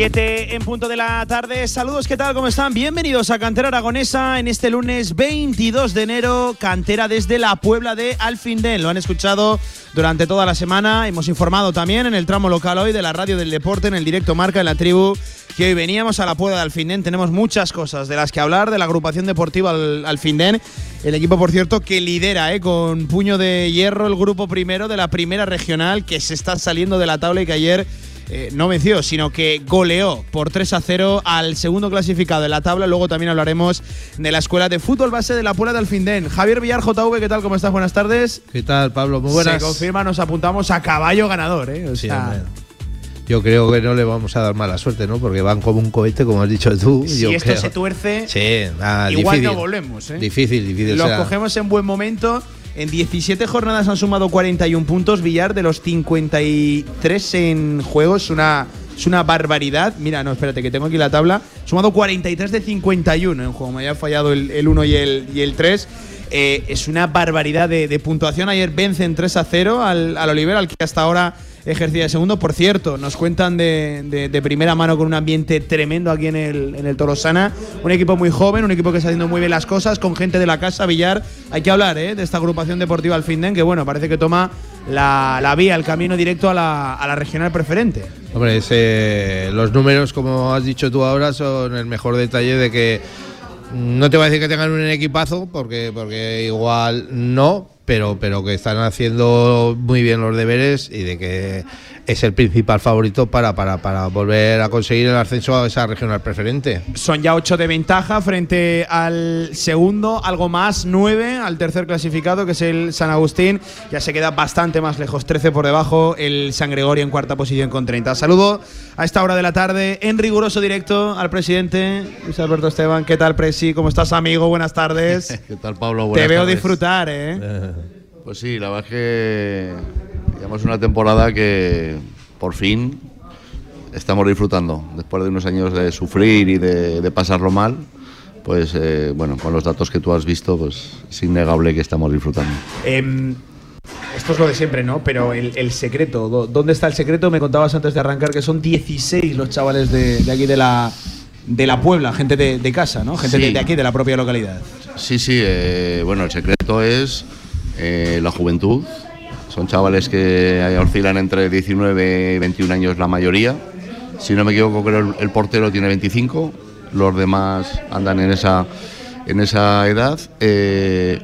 Siete en punto de la tarde. Saludos, ¿qué tal? ¿Cómo están? Bienvenidos a Cantera Aragonesa en este lunes 22 de enero. Cantera desde la Puebla de Alfindén. Lo han escuchado durante toda la semana. Hemos informado también en el tramo local hoy de la radio del deporte, en el directo Marca en la tribu, que hoy veníamos a la Puebla de Alfindén. Tenemos muchas cosas de las que hablar de la agrupación deportiva Alfindén. El equipo, por cierto, que lidera eh, con puño de hierro el grupo primero de la primera regional que se está saliendo de la tabla y que ayer eh, no venció, sino que goleó por 3 a 0 al segundo clasificado de la tabla. Luego también hablaremos de la escuela de fútbol base de la Puebla de Alfindén. Javier Villar, JV, ¿qué tal? ¿Cómo estás? Buenas tardes. ¿Qué tal, Pablo? Muy buenas. Se confirma, nos apuntamos a caballo ganador, ¿eh? yo creo que no le vamos a dar mala suerte, ¿no? Porque van como un cohete, como has dicho tú. Si esto se tuerce, igual no volvemos, ¿eh? Difícil, difícil. Lo cogemos en buen momento. En 17 jornadas han sumado 41 puntos. Villar de los 53 en juego. Es una, es una barbaridad. Mira, no, espérate, que tengo aquí la tabla. Sumado 43 de 51 en juego. Me había fallado el, 1 y el, y el 3. Eh, es una barbaridad de, puntuación. Ayer vencen 3 a 0 al, al Oliver, al que hasta ahora ejercía de segundo. Por cierto, nos cuentan de, primera mano con un ambiente tremendo aquí en el, en el Torosana. Un equipo muy joven, un equipo que está haciendo muy bien las cosas, con gente de la casa, Villar. Hay que hablar ¿eh? de esta agrupación deportiva al Finden, que bueno, parece que toma la, vía, el camino directo a la, a la regional preferente. Hombre, los números, como has dicho tú ahora, son el mejor detalle de que no te voy a decir que tengan un equipazo, porque, porque igual no, pero, pero que están haciendo muy bien los deberes y de que es el principal favorito para, para, para, volver a conseguir el ascenso a esa regional preferente. Son ya ocho de ventaja frente al segundo, algo más, nueve al tercer clasificado, que es el San Agustín. Ya se queda bastante más lejos, 13 por debajo, el San Gregorio en cuarta posición con 30. Saludo a esta hora de la tarde en riguroso directo al presidente Luis Alberto Esteban. ¿Qué tal, Presi? ¿Cómo estás, amigo? Buenas tardes. ¿Qué tal, Pablo? Te veo disfrutar, ¿eh? Pues sí, la verdad es que Llevamos una temporada que por fin estamos disfrutando. Después de unos años de sufrir y de, pasarlo mal, pues eh, bueno, con los datos que tú has visto, pues es innegable que estamos disfrutando. Em, esto es lo de siempre, ¿no? Pero el, secreto, ¿dónde está el secreto? Me contabas antes de arrancar que son 16 los chavales de, aquí de la, de la Puebla, gente de, casa, ¿no? Gente de, aquí, de la propia localidad. Sí, sí, eh, bueno, el secreto es eh, la juventud, son chavales que oscilan entre 19 y 21 años la mayoría. Si no me equivoco, creo el, el portero tiene 25, los demás andan en esa, en esa edad. Eh,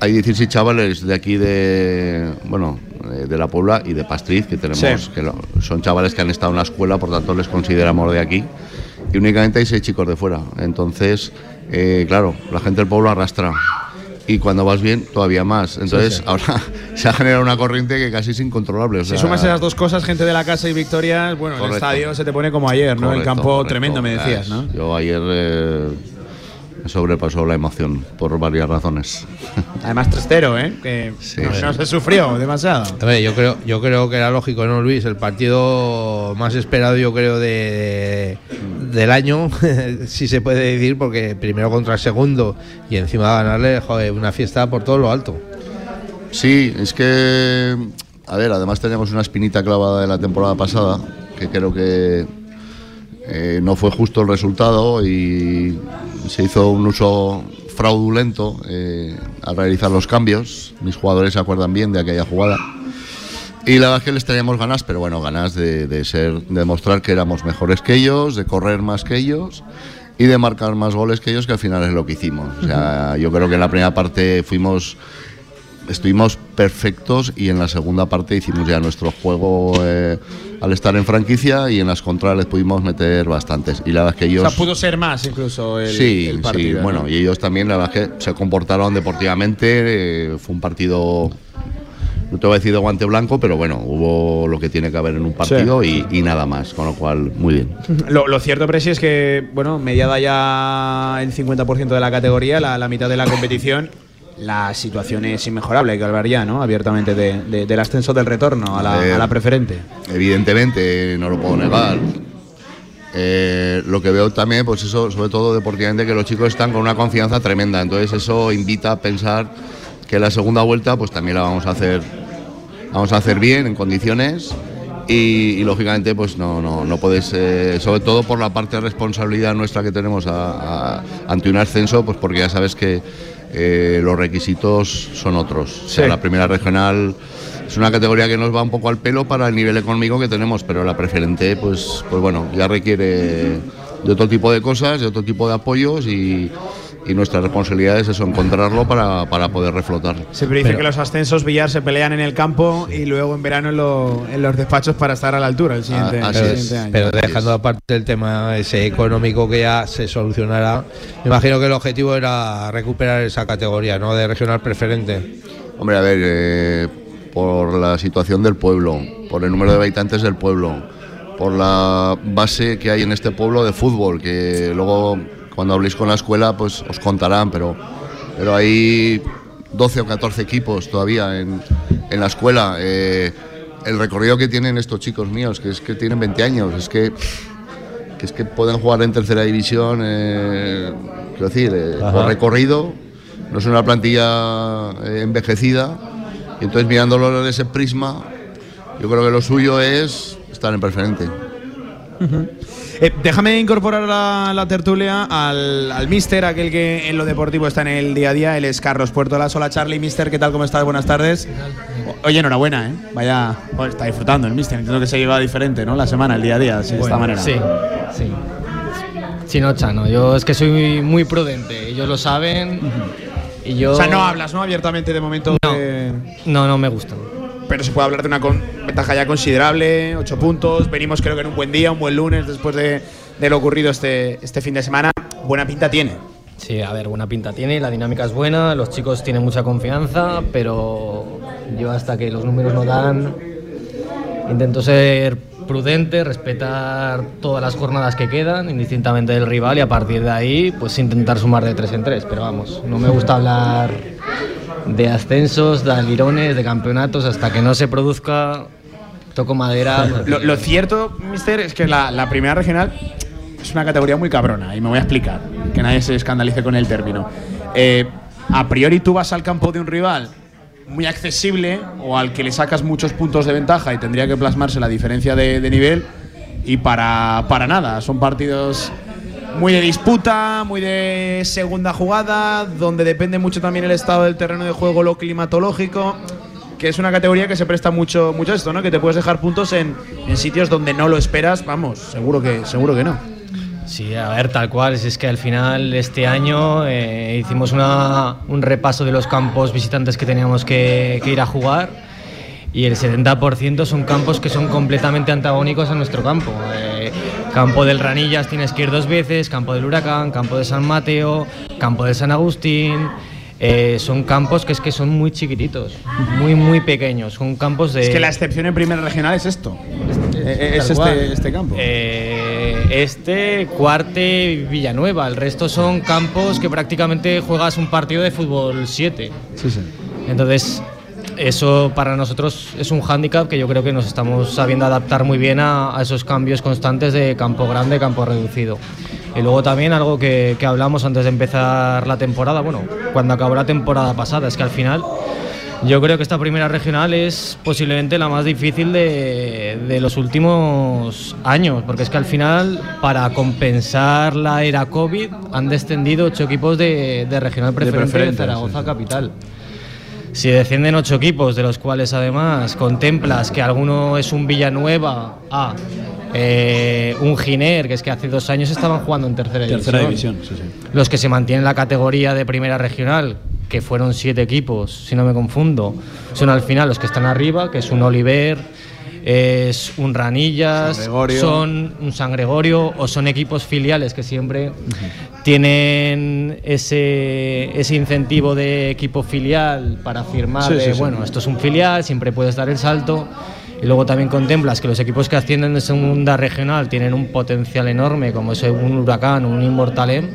hay 16 chavales de aquí de, bueno, eh, de la Puebla y de Pastriz, que tenemos, que son chavales que han estado en la escuela, por tanto les consideramos de aquí. Y únicamente hay 6 chicos de fuera. Entonces, eh, claro, la gente del pueblo arrastra y cuando vas bien todavía más. Entonces ahora se ha generado una corriente que casi es incontrolable. si sumas esas dos cosas, gente de la casa y victorias, bueno, el estadio se te pone como ayer, ¿no? el campo tremendo, me decías, ¿no? Yo ayer eh, sobrepasó la emoción por varias razones. Además, trastero, ¿eh? Que no, se sufrió demasiado. yo creo, yo creo que era lógico, ¿no, Luis? El partido más esperado, yo creo, de, del año, si se puede decir, porque primero contra el segundo y encima ganarle, joder, una fiesta por todo lo alto. Sí, es que, a ver, además teníamos una espinita clavada de la temporada pasada, que creo que eh, no fue justo el resultado y se hizo un uso fraudulento eh, al realizar los cambios. Mis jugadores se acuerdan bien de aquella jugada. Y la verdad es que les teníamos ganas, pero bueno, ganas de, ser, de demostrar que éramos mejores que ellos, de correr más que ellos y de marcar más goles que ellos, que al final es lo que hicimos. O sea, yo creo que en la primera parte fuimos estuvimos perfectos y en la segunda parte hicimos ya nuestro juego eh, al estar en franquicia y en las contras pudimos meter bastantes. Y la verdad es que ellos. O sea, pudo ser más incluso el, sí, partido. Sí, bueno, y ellos también, la verdad es que se comportaron deportivamente. Eh, fue un partido. No te voy a decir de guante blanco, pero bueno, hubo lo que tiene que haber en un partido y, nada más, con lo cual, muy bien. Lo, cierto, Presi, es que, bueno, mediada ya el 50% de la categoría, la mitad de la competición, la situación es inmejorable, hay que hablar ya, ¿no? Abiertamente de, del ascenso del retorno a la, a la preferente. Evidentemente, no lo puedo negar. Eh, lo que veo también, pues eso, sobre todo deportivamente, que los chicos están con una confianza tremenda. Entonces eso invita a pensar que la segunda vuelta, pues también la vamos a hacer, vamos a hacer bien, en condiciones. Y, lógicamente, pues no, no, no puedes, eh, sobre todo por la parte de responsabilidad nuestra que tenemos ante un ascenso, pues porque ya sabes que eh, los requisitos son otros. O sea, la primera regional es una categoría que nos va un poco al pelo para el nivel económico que tenemos, pero la preferente, pues, pues bueno, ya requiere de otro tipo de cosas, de otro tipo de apoyos y, nuestra responsabilidad es eso, encontrarlo para, poder reflotar. Siempre dice que los ascensos Villar se pelean en el campo y luego en verano en, los despachos para estar a la altura el siguiente, ah, año. Pero dejando aparte el tema ese económico que ya se solucionará, me imagino que el objetivo era recuperar esa categoría, ¿no? De regional preferente. Hombre, a ver, eh, por la situación del pueblo, por el número de habitantes del pueblo, por la base que hay en este pueblo de fútbol, que luego cuando habléis con la escuela pues os contarán, pero, pero hay 12 o 14 equipos todavía en, la escuela. Eh, el recorrido que tienen estos chicos míos, que es que tienen 20 años, es que, es que pueden jugar en tercera división, eh, quiero decir, eh, por recorrido, no es una plantilla envejecida y entonces mirándolo en ese prisma, yo creo que lo suyo es estar en preferente. Eh, déjame incorporar a la, tertulia al, al mister, aquel que en lo deportivo está en el día a día. Él es Carlos Puerto. Hola Charlie, mister, ¿qué tal? ¿Cómo estás? Buenas tardes. Oye, enhorabuena, ¿eh? Vaya, está disfrutando el mister. Entiendo que se lleva diferente, ¿no? La semana, el día a día, de esta manera. Sí, sí. Sí, no, Chano. Yo es que soy muy, prudente. Ellos lo saben. Y yo... O sea, no hablas, ¿no? Abiertamente de momento. No, no, no me gusta. Pero se puede hablar de una ventaja ya considerable, ocho puntos. Venimos, creo que en un buen día, un buen lunes después de, lo ocurrido este, este fin de semana. Buena pinta tiene. Sí, a ver, buena pinta tiene, la dinámica es buena, los chicos tienen mucha confianza, pero yo hasta que los números no dan, intento ser prudente, respetar todas las jornadas que quedan, indistintamente del rival, y a partir de ahí, pues intentar sumar de tres en tres. Pero vamos, no me gusta hablar de ascensos, de alirones, de campeonatos, hasta que no se produzca, toco madera. Lo, cierto, mister, es que la, primera regional es una categoría muy cabrona, y me voy a explicar, que nadie se escandalice con el término. Eh, a priori tú vas al campo de un rival muy accesible o al que le sacas muchos puntos de ventaja y tendría que plasmarse la diferencia de, nivel y para, para nada. Son partidos muy de disputa, muy de segunda jugada, donde depende mucho también el estado del terreno de juego, lo climatológico, que es una categoría que se presta mucho, mucho a esto, ¿no? Que te puedes dejar puntos en, en sitios donde no lo esperas, vamos, seguro que, seguro que no. Sí, a ver, tal cual. Es que al final este año eh, hicimos un repaso de los campos visitantes que teníamos que, ir a jugar y el 70% son campos que son completamente antagónicos a nuestro campo. Eh, campo del Ranillas tienes que ir dos veces, campo del Huracán, campo de San Mateo, campo de San Agustín. Eh, son campos que es que son muy chiquititos, muy muy pequeños. Son campos de. Es que la excepción en primera regional es esto. Este, es este, este, campo. Eh, este, Cuarte, Villanueva. El resto son campos que prácticamente juegas un partido de fútbol 7. Sí, sí. Entonces, eso para nosotros es un hándicap que yo creo que nos estamos sabiendo adaptar muy bien a, esos cambios constantes de campo grande, campo reducido. Y luego también algo que, hablamos antes de empezar la temporada, bueno, cuando acabó la temporada pasada, es que al final yo creo que esta primera regional es posiblemente la más difícil de, los últimos años, porque es que al final, para compensar la era COVID, han descendido ocho equipos de, regional preferente de, Zaragoza Capital. Si descienden ocho equipos, de los cuales además contemplas que alguno es un Villanueva A, eh, un Giner, que es que hace dos años estaban jugando en tercera, división. Los que se mantienen en la categoría de primera regional, que fueron siete equipos, si no me confundo, son al final los que están arriba, que es un Oliver, es un Ranillas, son un San Gregorio o son equipos filiales que siempre tienen ese, ese incentivo de equipo filial para firmar bueno, esto es un filial, siempre puedes dar el salto. Y luego también contemplas que los equipos que ascienden de segunda regional tienen un potencial enorme, como es un Huracán o un Inmortalem,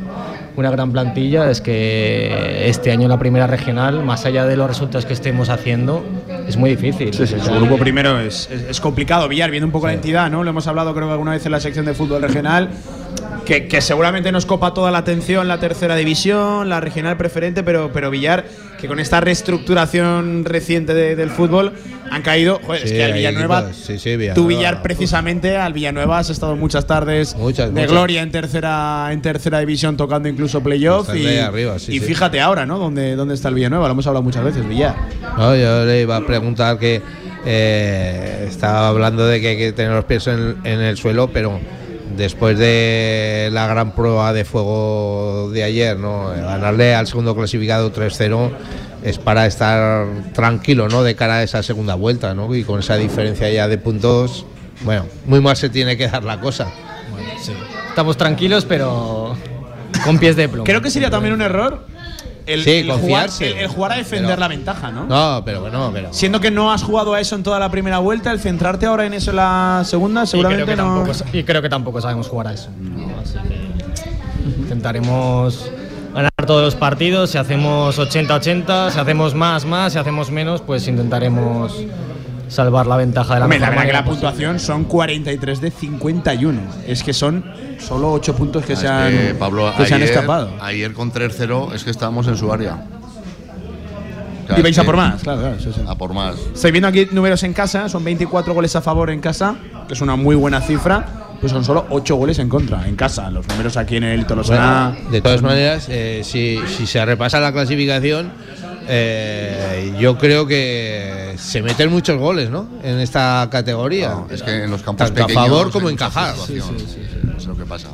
una gran plantilla, es que este año la primera regional, más allá de los resultados que estemos haciendo, es muy difícil. Sí, sí, el grupo primero es, es, es complicado. Villar, viendo un poco la entidad, ¿no? Lo hemos hablado creo que alguna vez en la sección de fútbol regional. Que, que, seguramente nos copa toda la atención la tercera división, la regional preferente, pero, pero Villar, que con esta reestructuración reciente de, del fútbol han caído. Joder, Sí, es que al Villanueva. Sí, sí, Villanueva. tú Villar precisamente, al Villanueva has estado muchas tardes Muchas, de muchas. gloria en tercera, en tercera división, tocando incluso playoff. Y, arriba, sí, y fíjate ahora, ¿no? ¿Dónde, ¿Dónde está el Villanueva? Lo hemos hablado muchas veces, Villar. No, yo le iba a preguntar que eh, estaba hablando de que hay que tener los pies en, en el suelo, pero después de la gran prueba de fuego de ayer, ¿no? ganarle al segundo clasificado 3-0 es para estar tranquilo ¿no? de cara a esa segunda vuelta ¿no? y con esa diferencia ya de puntos, bueno, muy mal se tiene que dar la cosa. Estamos tranquilos, pero con pies de plomo. Creo que sería también un error el, Sí, el jugar, confiarse. el- el jugar a defender Pero- la ventaja, ¿no? No, pero bueno, pero... Siendo que no has jugado a eso en toda la primera vuelta, el centrarte ahora en eso en la segunda, y creo, seguramente que no. tampoco, y creo que tampoco sabemos jugar a eso. Así que intentaremos ganar todos los partidos. Si hacemos 80-80, si hacemos más, más, si hacemos menos, pues intentaremos salvar la ventaja de la Hombre, la mejor verdad que la posible. puntuación son 43 de 51. Es que son solo 8 puntos que, Es se, han, que, Pablo, que se han ayer- escapado. Ayer con 3-0 es que estábamos en su área. O sea, Y vais a por más, claro, claro. sí, sí. A por más. Estoy viendo aquí números en casa, son 24 goles a favor en casa, que es una muy buena cifra, pues son solo 8 goles en contra, en casa. Los números aquí en el Tolosana. Bueno, de todas maneras, eh, si, si se repasa la clasificación, eh, yo creo que se meten muchos goles, ¿no? En esta categoría. No, es que en los campos Tanto a pequeños favor hay como encajar. fluctuación. Es lo que pasa.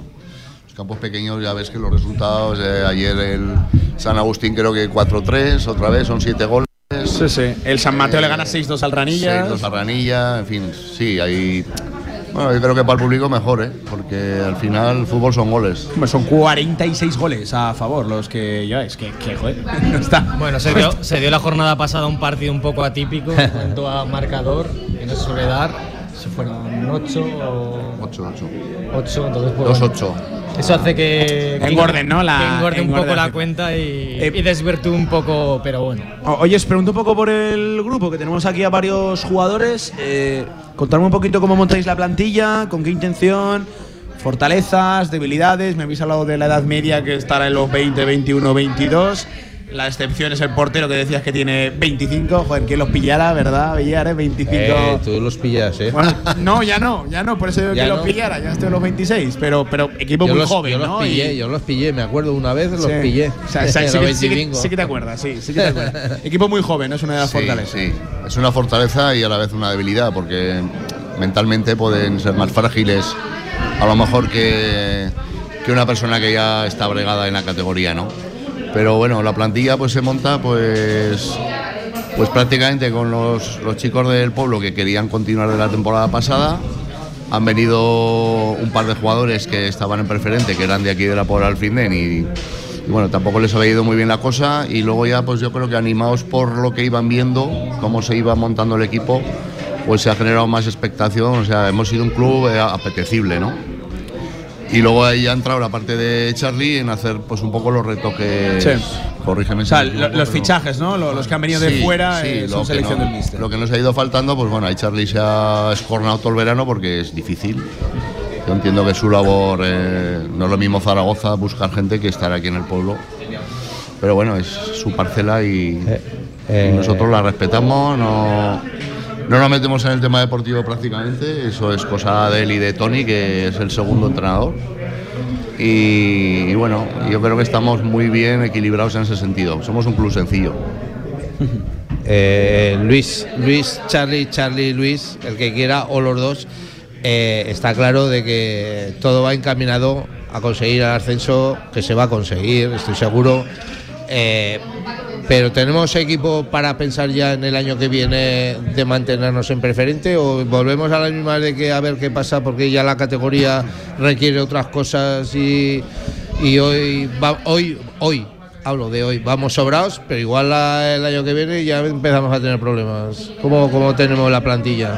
Los campos pequeños ya ves que los resultados, eh, ayer el San Agustín creo que 4-3, otra vez son 7 goles. Sí, sí. El San Mateo le gana 6-2 al Ranillas. 6-2 a Ranilla, en fin, sí, hay... Bueno, yo creo que para el público mejor, ¿eh? Porque al final el fútbol son goles. Hombre, son 46 goles a favor los que lleváis. Que, que joder, no está. Bueno, se dio, se dio la jornada pasada un partido un poco atípico en cuanto a marcador, que no se suele dar. Se fueron 8 o 8-8. 8, entonces pues, bueno, 2-8. Eso hace que, que Engorden, ¿no? La- que engorde un poco la cuenta y, Eh, y desvirtúe un poco, pero bueno. Oye, os pregunto un poco por el grupo, que tenemos aquí a varios jugadores. Eh, contarme un poquito cómo montáis la plantilla, con qué intención, fortalezas, debilidades. Me habéis hablado de la edad media que estará en los 20, 21, 22. La excepción es el portero que decías que tiene 25. Joder, que los pillara, ¿verdad? Villar, ¿eh? 25. Eh, tú los pillas, ¿eh? Bueno, no, ya no, ya no, por eso digo Ya que no. los pillara, ya estoy en los 26, pero, pero equipo yo muy los, joven, yo los ¿no? pillé, Y- yo los pillé, me acuerdo una vez los Sí. pillé. O sea, o sea, En sí, los que, sí que- 25. sí que te acuerdas, sí, sí que te acuerdas. Equipo muy joven, es una de las Sí, fortalezas. sí. Es una fortaleza y a la vez una debilidad, porque mentalmente pueden ser más frágiles, a lo mejor que, que una persona que ya está bregada en la categoría, ¿no? Pero bueno, la plantilla pues se monta pues pues prácticamente con los, los chicos del pueblo que querían continuar de la temporada pasada. Han venido un par de jugadores que estaban en preferente, que eran de aquí de la Puebla Alfindén y, y bueno, tampoco les había ido muy bien la cosa y luego ya pues yo creo que animados por lo que iban viendo, cómo se iba montando el equipo, pues se ha generado más expectación, o sea, hemos sido un club eh, apetecible, ¿no? Y luego ahí ha entrado la parte de Charlie en hacer pues un poco los retoques, Sí. corrígeme O si sea, me lo- equivoco, los pero- fichajes, ¿no? Lo- Los que han venido de Sí, fuera sí, eh, lo son que selección no- del míster. Lo que nos ha ido faltando, pues bueno, ahí Charlie se ha escornado todo el verano porque es difícil. Yo entiendo que su labor eh, no es lo mismo Zaragoza buscar gente que estar aquí en el pueblo. Pero bueno, es su parcela y, eh, y nosotros la respetamos, no, no nos metemos en el tema deportivo prácticamente, eso es cosa de él y de Tony, que es el segundo entrenador. Y, bueno, yo creo que estamos muy bien equilibrados en ese sentido. Somos un club sencillo. Eh, Luis, Luis, Charlie, Charlie, Luis, el que quiera, o los dos, eh, está claro de que todo va encaminado a conseguir el ascenso, que se va a conseguir, estoy seguro. Eh, pero ¿tenemos equipo para pensar ya en el año que viene de mantenernos en preferente o volvemos a la misma de que a ver qué pasa porque ya la categoría requiere otras cosas y, y hoy, va- hoy, hoy, hablo de hoy, vamos sobrados, pero igual el año que viene ya empezamos a tener problemas. ¿Cómo, cómo tenemos la plantilla?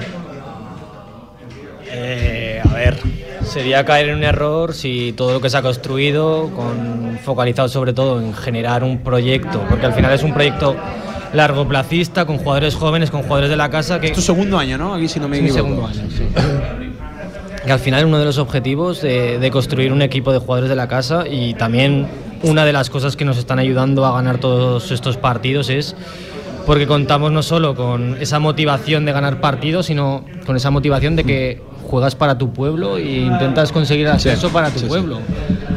Eh, sería caer en un error si todo lo que se ha construido, con, focalizado sobre todo en generar un proyecto, porque al final es un proyecto largoplacista, con jugadores jóvenes, con jugadores de la casa que... Es tu segundo año, ¿no? Aquí si no me equivoco. segundo año, sí. Que al final uno de los objetivos de, de construir un equipo de jugadores de la casa y también una de las cosas que nos están ayudando a ganar todos estos partidos es porque contamos no solo con esa motivación de ganar partidos, sino con esa motivación de que juegas para tu pueblo e intentas conseguir ascenso para tu pueblo.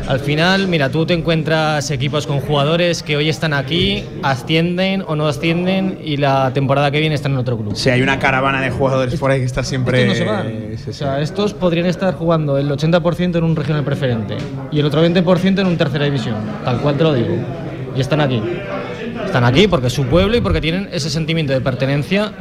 Al final, mira, tú te encuentras equipos con jugadores que hoy están aquí, ascienden o no ascienden y la temporada que viene están en otro club. Sí, hay una caravana de jugadores por ahí que está siempre. Estos no se van. Sí, sí. O sea, estos podrían estar jugando el 80% en un regional preferente y el otro 20% en un tercera división, tal cual te lo digo. Y están aquí. Están aquí porque es su pueblo y porque tienen ese sentimiento de pertenencia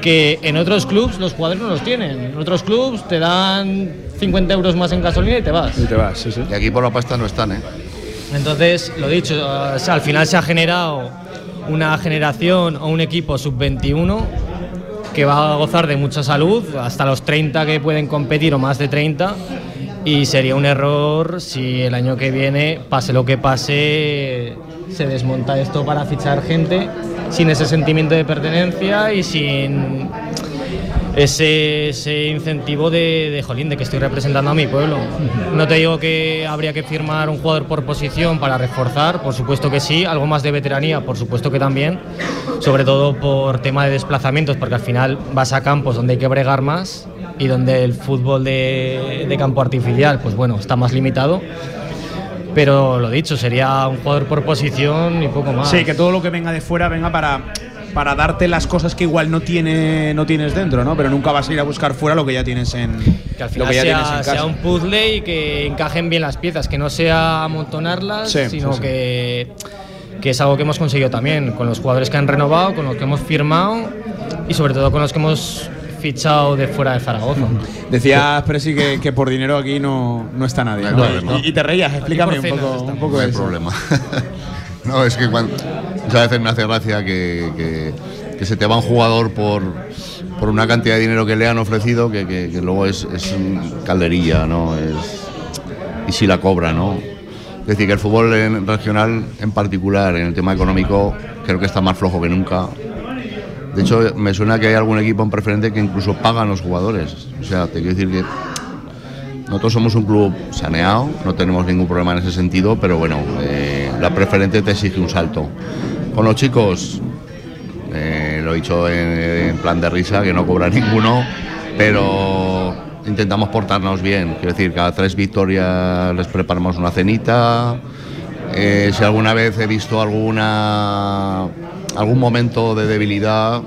que en otros clubs los jugadores no los tienen. En otros clubs te dan 50 euros más en gasolina y te vas. Y te vas, sí, sí. Y aquí por la pasta no están, ¿eh? Entonces, lo dicho, o sea, al final se ha generado una generación o un equipo sub-21 que va a gozar de mucha salud, hasta los 30 que pueden competir o más de 30. Y sería un error si el año que viene, pase lo que pase, se desmonta esto para fichar gente sin ese sentimiento de pertenencia y sin ese, ese incentivo de, de, jolín, de que estoy representando a mi pueblo. No te digo que habría que firmar un jugador por posición para reforzar, por supuesto que sí, algo más de veteranía, por supuesto que también, sobre todo por tema de desplazamientos, porque al final vas a campos donde hay que bregar más y donde el fútbol de, de campo artificial, pues bueno, está más limitado. Pero lo dicho, sería un jugador por posición y poco más. Sí, que todo lo que venga de fuera venga para, para darte las cosas que igual no, tiene, no tienes dentro, ¿no? Pero nunca vas a ir a buscar fuera lo que ya tienes en, que al lo final que ya sea, tienes en casa. sea un puzzle y que encajen bien las piezas, que no sea amontonarlas, Sí, sino sí, sí. Que, que es algo que hemos conseguido también con los jugadores que han renovado, con los que hemos firmado y sobre todo con los que hemos fichado de fuera de Zaragoza. Decías, Presi, que, que por dinero aquí no, no está nadie. No hay ¿no? problema. Y, y te reías, explícame un poco, un poco No hay eso. problema. no, es que cuando, muchas veces me hace gracia que, que- que se te va un jugador por, por una cantidad de dinero que le han ofrecido que, que- que luego es, es un calderilla, ¿no? Es, y si la cobra, ¿no? Es decir, que el fútbol en- regional en particular, en el tema económico, creo que está más flojo que nunca. De hecho, me suena que hay algún equipo en preferente que incluso pagan los jugadores. O sea, te quiero decir que nosotros somos un club saneado, no tenemos ningún problema en ese sentido, pero bueno, eh, la preferente te exige un salto. Con los chicos, eh, lo he dicho en, en plan de risa, que no cobra ninguno, pero intentamos portarnos bien. Quiero decir, cada tres victorias les preparamos una cenita. Eh, si alguna vez he visto alguna algún momento de debilidad,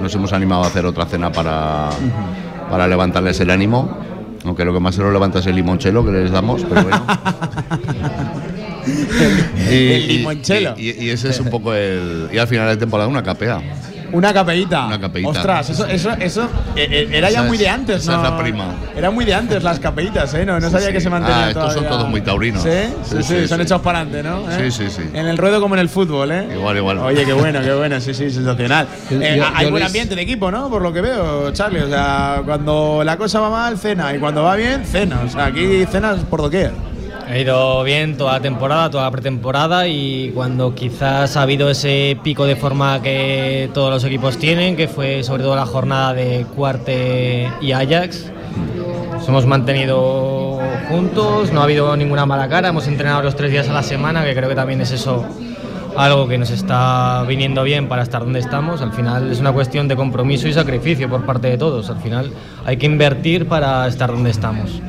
nos hemos animado a hacer otra cena para, para levantarles el ánimo. Aunque lo que más se lo levanta es el limonchelo que les damos, pero bueno. Y- El limonchelo. Y, y- y ese es un poco el. Y al final de temporada una capea. Una capeíta. Una capeíta. Ostras, eso, eso, eso eh, eh, era ya muy de antes, esa ¿no? es la prima. Era muy de antes las capeitas, ¿eh? No, no sabía sí. que se mantenían Ah, estos son todos muy taurinos. ¿Sí? Sí, sí, Sí, sí, son sí. hechos para adelante, ¿no? ¿Eh? Sí, sí, sí. En el ruedo como en el fútbol, ¿eh? Igual, igual. Oye, qué bueno, qué bueno, sí, sí, sensacional. Eh, yo- hay yo buen les- ambiente de equipo, ¿no? Por lo que veo, Charlie. O sea, cuando la cosa va mal, cena. Y cuando va bien, cena. O sea, aquí cenas por doquier. Ha ido bien toda la temporada, toda la pretemporada y cuando quizás ha habido ese pico de forma que todos los equipos tienen, que fue sobre todo la jornada de Cuarte y Ajax, nos hemos mantenido juntos, no ha habido ninguna mala cara, hemos entrenado los tres días a la semana, que creo que también es eso algo que nos está viniendo bien para estar donde estamos. Al final es una cuestión de compromiso y sacrificio por parte de todos. Al final hay que invertir para estar donde estamos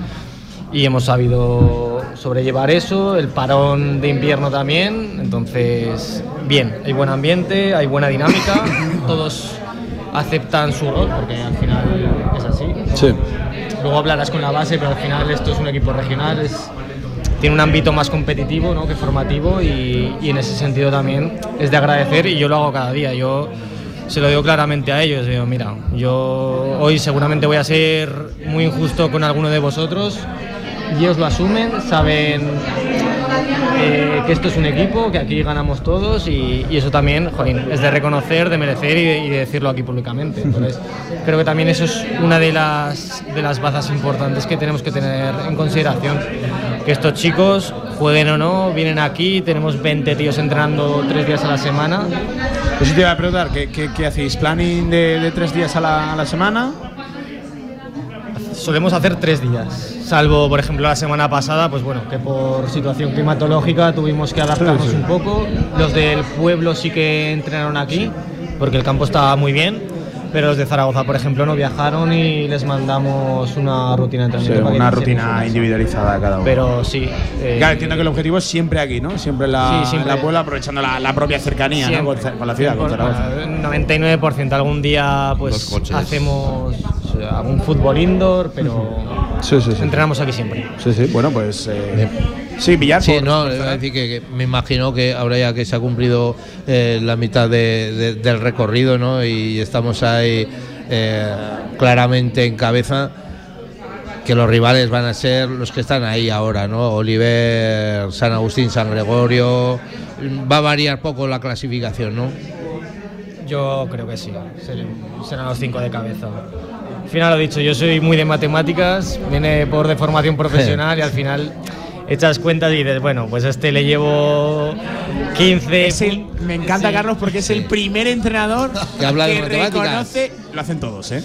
y hemos sabido sobrellevar eso, el parón de invierno también, entonces bien, hay buen ambiente, hay buena dinámica, todos aceptan su rol porque al final es así. Sí. Luego hablarás con la base, pero al final esto es un equipo regional, es- tiene un ámbito más competitivo ¿no? que formativo y, y en ese sentido también es de agradecer y yo lo hago cada día. Yo se lo digo claramente a ellos, digo, mira, yo hoy seguramente voy a ser muy injusto con alguno de vosotros, y ellos lo asumen, saben eh, que esto es un equipo, que aquí ganamos todos y, y eso también jolín, es de reconocer, de merecer y de, y de decirlo aquí públicamente. Entonces, creo que también eso es una de las, de las bazas importantes que tenemos que tener en consideración. Que estos chicos, jueguen o no, vienen aquí, tenemos 20 tíos entrenando tres días a la semana. Eso te iba a preguntar, ¿qué, qué- qué hacéis? ¿Planning de, de tres días a la, a la semana? Solemos hacer tres días, salvo por ejemplo la semana pasada, pues bueno, que por situación climatológica tuvimos que adaptarnos un poco. Los del pueblo sí que entrenaron aquí, porque el campo estaba muy bien, pero los de Zaragoza, por ejemplo, no viajaron y les mandamos una rutina de Sí, entrenamiento. para que una rutina individualizada de cada uno. Pero sí. eh, Claro, entiendo que el objetivo es siempre aquí, ¿no? Siempre en la, Sí, siempre. en la Puebla, aprovechando la, la propia cercanía ¿no? con, con la ciudad, con Zaragoza. Bueno, 99%. Algún día pues hacemos sea, algún fútbol indoor, pero Sí, sí, sí. entrenamos aquí siempre. Sí, sí, bueno, pues. eh, sí, Villar. Sí, por- no, por a decir que, que me imagino que ahora ya que se ha cumplido eh, la mitad de- de- del recorrido, ¿no? Y estamos ahí eh, claramente en cabeza, que los rivales van a ser los que están ahí ahora, ¿no? Oliver, San Agustín, San Gregorio. Va a variar poco la clasificación, ¿no? Yo creo que sí, ser- serán los cinco de cabeza. Al final lo he dicho, yo soy muy de matemáticas, viene por de formación profesional y al final echas cuentas y dices, bueno, pues a este le llevo 15. Es el- me encanta, Sí. Carlos, porque es el primer entrenador Que habla de matemáticas. reconoce, lo hacen todos, ¿eh?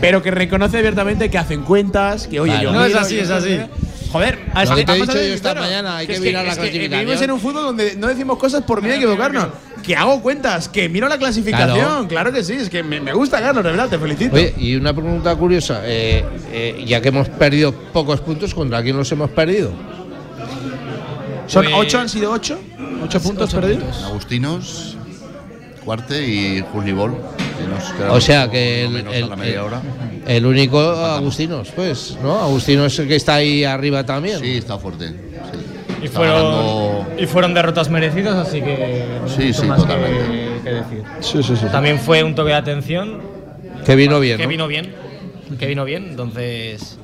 Pero que reconoce abiertamente que hacen cuentas, que oye, yo No, es miro, así, yo es no sé así. Joder, Lo que te he a dicho yo esta mañana, hay que es mirar la es que clasificación. Vivimos en un fútbol donde no decimos cosas por miedo a equivocarnos. Que hago cuentas, que miro la clasificación. Claro. Claro, que sí, es que me, me gusta, Carlos, de verdad, te felicito. Oye, y una pregunta curiosa, eh, eh, ya que hemos perdido pocos puntos, ¿contra quién los hemos perdido? Son Pues- ocho, han sido ocho. Ocho puntos ocho perdidos. puntos. Agustinos, Cuarte y quedamos O sea que el, el- la media el- hora. el único Agustinos, pues, ¿no? Agustinos es el que está ahí arriba también. Sí, está fuerte. sí. Y fueron, ganando- y fueron derrotas merecidas, así que no Sí, sí, más totalmente. que decir. Sí, sí, sí. También fue un toque de atención Que vino bien, que ¿no? vino bien, que vino bien, entonces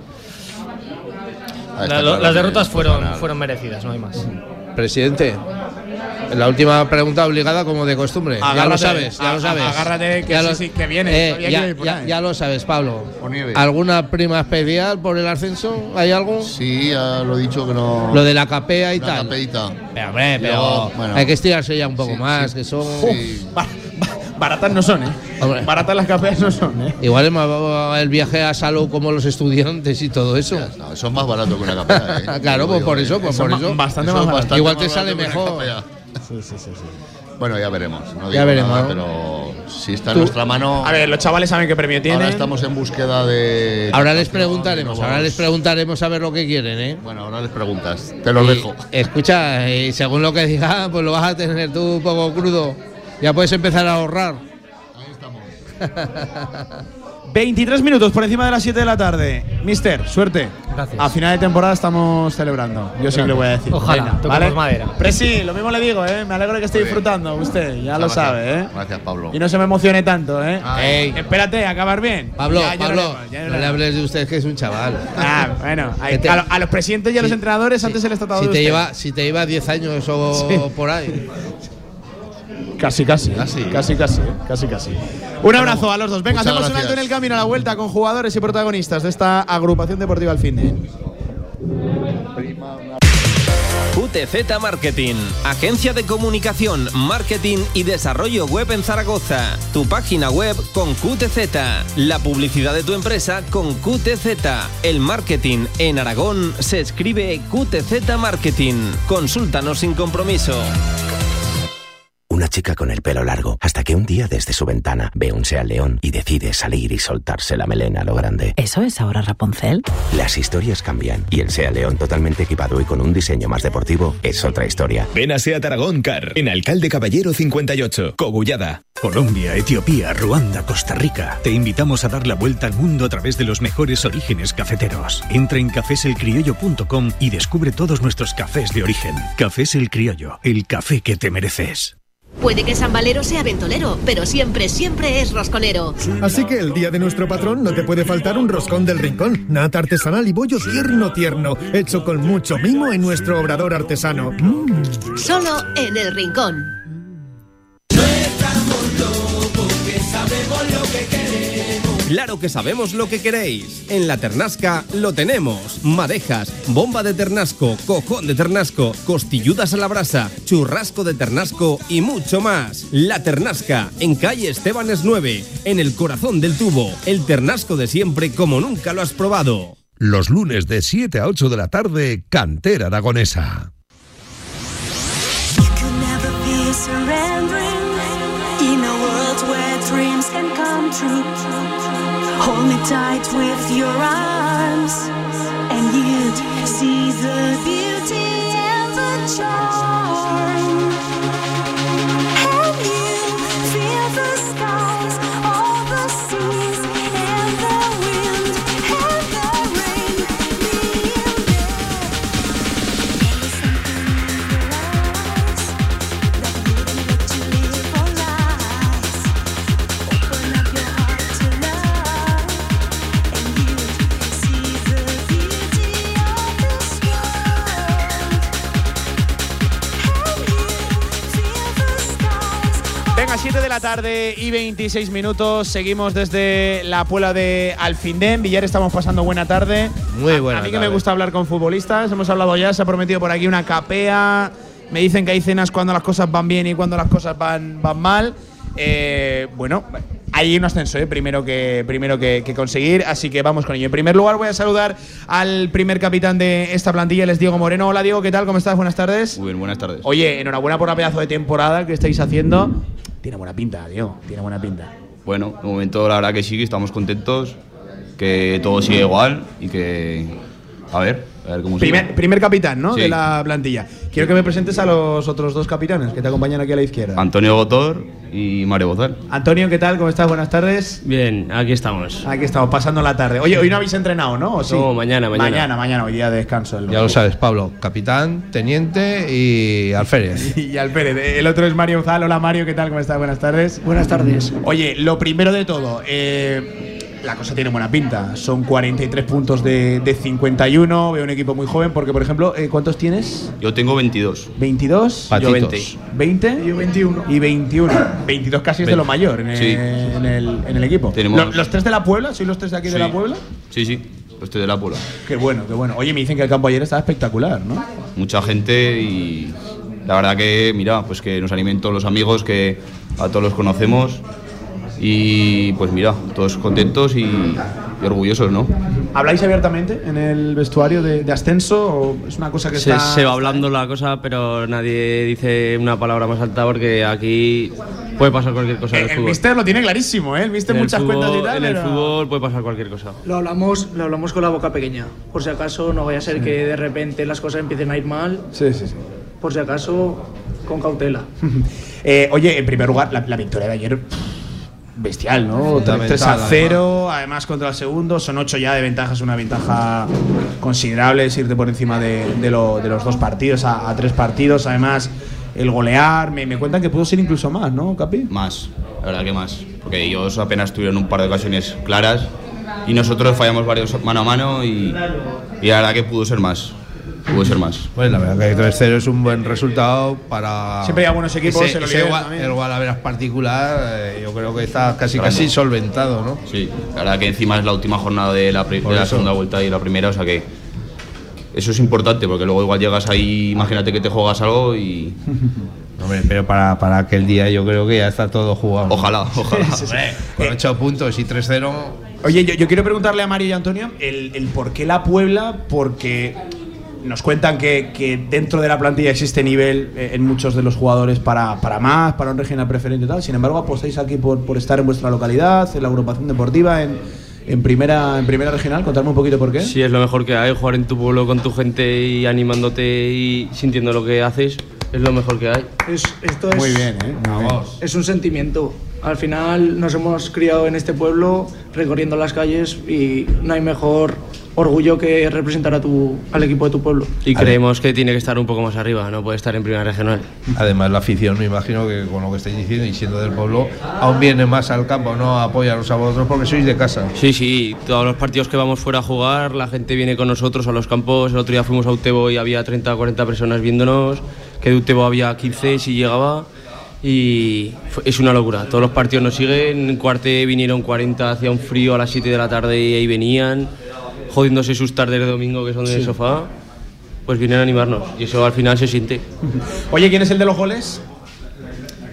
está la- claro las derrotas fueron, fueron merecidas, no hay más. Presidente, la última pregunta obligada como de costumbre. ya lo sabes, ya lo sabes. agárrate, que Ya sí, lo- sí, que viene, Eh, ya, lo sabes, Pablo. ¿Alguna prima especial por el ascenso? ¿Hay algo? Sí, ya lo he dicho que no. Lo de la capea y la tal. capeita. Pero, hombre, pero Luego, bueno. hay que estirarse ya un poco Sí, más, sí. que son. Sí. Ba- ba- baratas no son, ¿eh? Hombre. Baratas las capeas no son, ¿eh? Igual es más el viaje a Salou como los estudiantes y todo eso. No, es más barato que una capea. ¿eh? claro, pues por ¿eh? eso, pues Eso por eso. bastante Eso más bastante Igual te sale mejor. Sí, sí, sí, sí. Bueno, ya veremos. No Ya veremos, pero si está en Tú- nuestra mano. A ver, los chavales saben qué premio tienen. ahora estamos en búsqueda de. Ahora les preguntaremos, ahora les preguntaremos a ver lo que quieren, ¿eh? Bueno, ahora les preguntas. Te lo Y, dejo. Escucha, y según lo que diga, pues lo vas a tener tú un poco crudo. Ya puedes empezar a ahorrar. 23 minutos por encima de las 7 de la tarde. Mister, suerte. Gracias. A final de temporada estamos celebrando. Yo sí que le voy a decir. Ojalá, toquemos madera. Presi, lo mismo le digo, ¿eh? Me alegro de que esté disfrutando usted, ya lo Gracias. sabe, ¿eh? Gracias, Pablo. Y no se me emocione tanto, ¿eh? Ay. Espérate, acabar bien. Pablo, Ya Pablo, ya no le hables de usted que es un chaval. Ah, bueno. hay- Que te- a, lo- a los presidentes y a los Sí, entrenadores sí. antes se les trataba si de te usted. lleva Si te lleva 10 años o Sí. por ahí. Casi, casi. Casi. Casi, casi. Casi, casi. Un abrazo a los dos. Venga, muchas hacemos un alto en el camino a la vuelta con jugadores y protagonistas de esta agrupación deportiva al fin de. QTZ Marketing, agencia de comunicación, marketing y desarrollo web en Zaragoza. Tu página web con QTZ, la publicidad de tu empresa con QTZ. El marketing en Aragón se escribe QTZ Marketing. Consúltanos sin compromiso. Una chica con el pelo largo, hasta que un día desde su ventana ve un Seat León y decide salir y soltarse la melena a lo grande. ¿Eso es ahora Rapunzel? Las historias cambian y el Seat León totalmente equipado y con un diseño más deportivo es otra historia. Ven a Seat Aragón Car, en Alcalde Caballero 58, Cogullada. Colombia, Etiopía, Ruanda, Costa Rica. Te invitamos a dar la vuelta al mundo a través de los mejores orígenes cafeteros. Entra en cafeselcriollo.com y descubre todos nuestros cafés de origen. Cafés El Criollo, el café que te mereces. Puede que San Valero sea ventolero, pero siempre, siempre es rosconero. Así que el día de nuestro patrón no te puede faltar un roscón del rincón. Nata artesanal y bollo tierno tierno, hecho con mucho mimo en nuestro obrador artesano. Mm. Solo en el rincón. Claro que sabemos lo que queréis. En la Ternasca lo tenemos. Madejas, bomba de ternasco, cojón de ternasco, costilludas a la brasa, churrasco de ternasco y mucho más. La Ternasca, en calle Estebanes 9, en el corazón del tubo. El ternasco de siempre como nunca lo has probado. Los lunes de 7 a 8 de la tarde, Cantera Aragonesa. In a world where dreams can come true, hold me tight with your arms, and you'd see the beauty and the charm. Venga, 7 de la tarde y 26 minutos. Seguimos desde la Puebla de Alfindén. Villar, estamos pasando buena tarde. Muy A- buena A mí que tarde. me gusta hablar con futbolistas. Hemos hablado ya, se ha prometido por aquí una capea. Me dicen que hay cenas cuando las cosas van bien y cuando las cosas van, van mal. Eh, bueno, hay un ascenso, eh, primero, que, primero que, que conseguir, así que vamos con ello. En primer lugar, voy a saludar al primer capitán de esta plantilla, él es Diego Moreno. Hola, Diego, ¿qué tal? ¿Cómo estás? Buenas tardes. Muy bien, buenas tardes. Oye, enhorabuena por la pedazo de temporada que estáis haciendo. Tiene buena pinta, Diego. Tiene buena pinta. Bueno, de momento la verdad que sí, estamos contentos, que todo sigue igual y que. A ver, a ver cómo. Primer, primer capitán, ¿no? Sí. De la plantilla. Quiero que me presentes a los otros dos capitanes que te acompañan aquí a la izquierda. Antonio Gotor y Mario Bozal. Antonio, ¿qué tal? ¿Cómo estás? Buenas tardes. Bien, aquí estamos. Aquí estamos, pasando la tarde. Oye, hoy no habéis entrenado, ¿no? ¿O sí? No, mañana, mañana. Mañana, mañana, hoy día de descanso. Ya lo sabes, Pablo. Capitán, teniente y alférez. Y Alférez. El otro es Mario Uzal. Hola Mario, ¿qué tal? ¿Cómo estás? Buenas tardes. Buenas tardes. Oye, lo primero de todo, eh, la cosa tiene buena pinta. Son 43 puntos de, de 51. Veo un equipo muy joven porque, por ejemplo, eh, ¿cuántos tienes? Yo tengo 22. 22. Patitos. Yo 20. 20 y 21. Y 21. 22 casi es de lo mayor en el, Sí. en el, en el equipo. Tenemos- ¿Lo- ¿Los tres de la Puebla? ¿Sois los tres de aquí de la Puebla? Sí, sí, estoy de la Puebla. Qué bueno, qué bueno. Oye, me dicen que el campo ayer estaba espectacular, ¿no? Mucha gente y la verdad que, mira, pues que nos animen todos los amigos, que a todos los conocemos y pues mira, todos contentos y, y orgullosos, ¿no? ¿Habláis abiertamente en el vestuario de, de ascenso o es una cosa que Se, está...? se va hablando la cosa, pero nadie dice una palabra más alta porque aquí puede pasar cualquier cosa en el El fútbol. mister lo tiene clarísimo, ¿eh? El mister En el muchas fútbol- cuentas y tal. En el pero- fútbol puede pasar cualquier cosa. Lo hablamos, lo hablamos con la boca pequeña. Por si acaso no vaya a ser que de repente las cosas empiecen a ir mal. Sí, sí, sí. Por si acaso, con cautela. Eh, oye, en primer lugar, la, la victoria de ayer. pff, Bestial, ¿no? Fundamental, 3 a 0, además contra el segundo, son 8 ya de ventaja, es una ventaja considerable, es irte por encima de, de lo- de los dos partidos a, a tres partidos, además el golear, me, me cuentan que pudo ser incluso más, ¿no, Capi? Más, la verdad que más. Porque ellos apenas tuvieron un par de ocasiones claras y nosotros fallamos varios mano a mano y, y la verdad que pudo ser más. Pudo ser más. Pues la verdad que 3-0 es un buen resultado para. Siempre hay buenos equipos, Ese, igual, el Guadalajara particular, eh, yo creo que está casi casi solventado, ¿no? Sí, la verdad que encima es la última jornada de la, de segunda vuelta y la primera, o sea que eso es importante porque luego igual llegas ahí, imagínate que te juegas algo y Hombre, pero para, para aquel día yo creo que ya está todo jugado. ojalá, ojalá. Hombre, con 8 puntos y 3-0. Oye, yo, yo quiero preguntarle a Mario y Antonio el, el por qué la Puebla, porque nos cuentan que, que dentro de la plantilla existe nivel eh, en muchos de los jugadores para, para más, para un regional preferente y tal. Sin embargo, apostáis aquí por, por estar en vuestra localidad, en la agrupación deportiva, en, en primera, en primera regional. Contarme un poquito por qué. Sí, es lo mejor que hay, jugar en tu pueblo con tu gente y animándote y sintiendo lo que haces, es lo mejor que hay. Es, esto es, Muy bien, ¿eh? Muy bien. es un sentimiento. Al final nos hemos criado en este pueblo, recorriendo las calles y no hay mejor orgullo que representar a tu, al equipo de tu pueblo. Y creemos que tiene que estar un poco más arriba, no puede estar en primera regional. Además, la afición, me imagino que con lo que estáis diciendo y siendo del pueblo, aún viene más al campo, no a apoyaros a vosotros porque sois de casa. Sí, sí, todos los partidos que vamos fuera a jugar, la gente viene con nosotros a los campos. El otro día fuimos a Utebo y había 30 o 40 personas viéndonos, que de Utebo había 15 si llegaba. Y es una locura, todos los partidos nos siguen. En cuarte vinieron 40, hacía un frío a las 7 de la tarde y ahí venían, jodiéndose sus tardes de domingo que son Sí. sofá. Pues vienen a animarnos y eso al final se siente. Oye, ¿quién es el de los goles?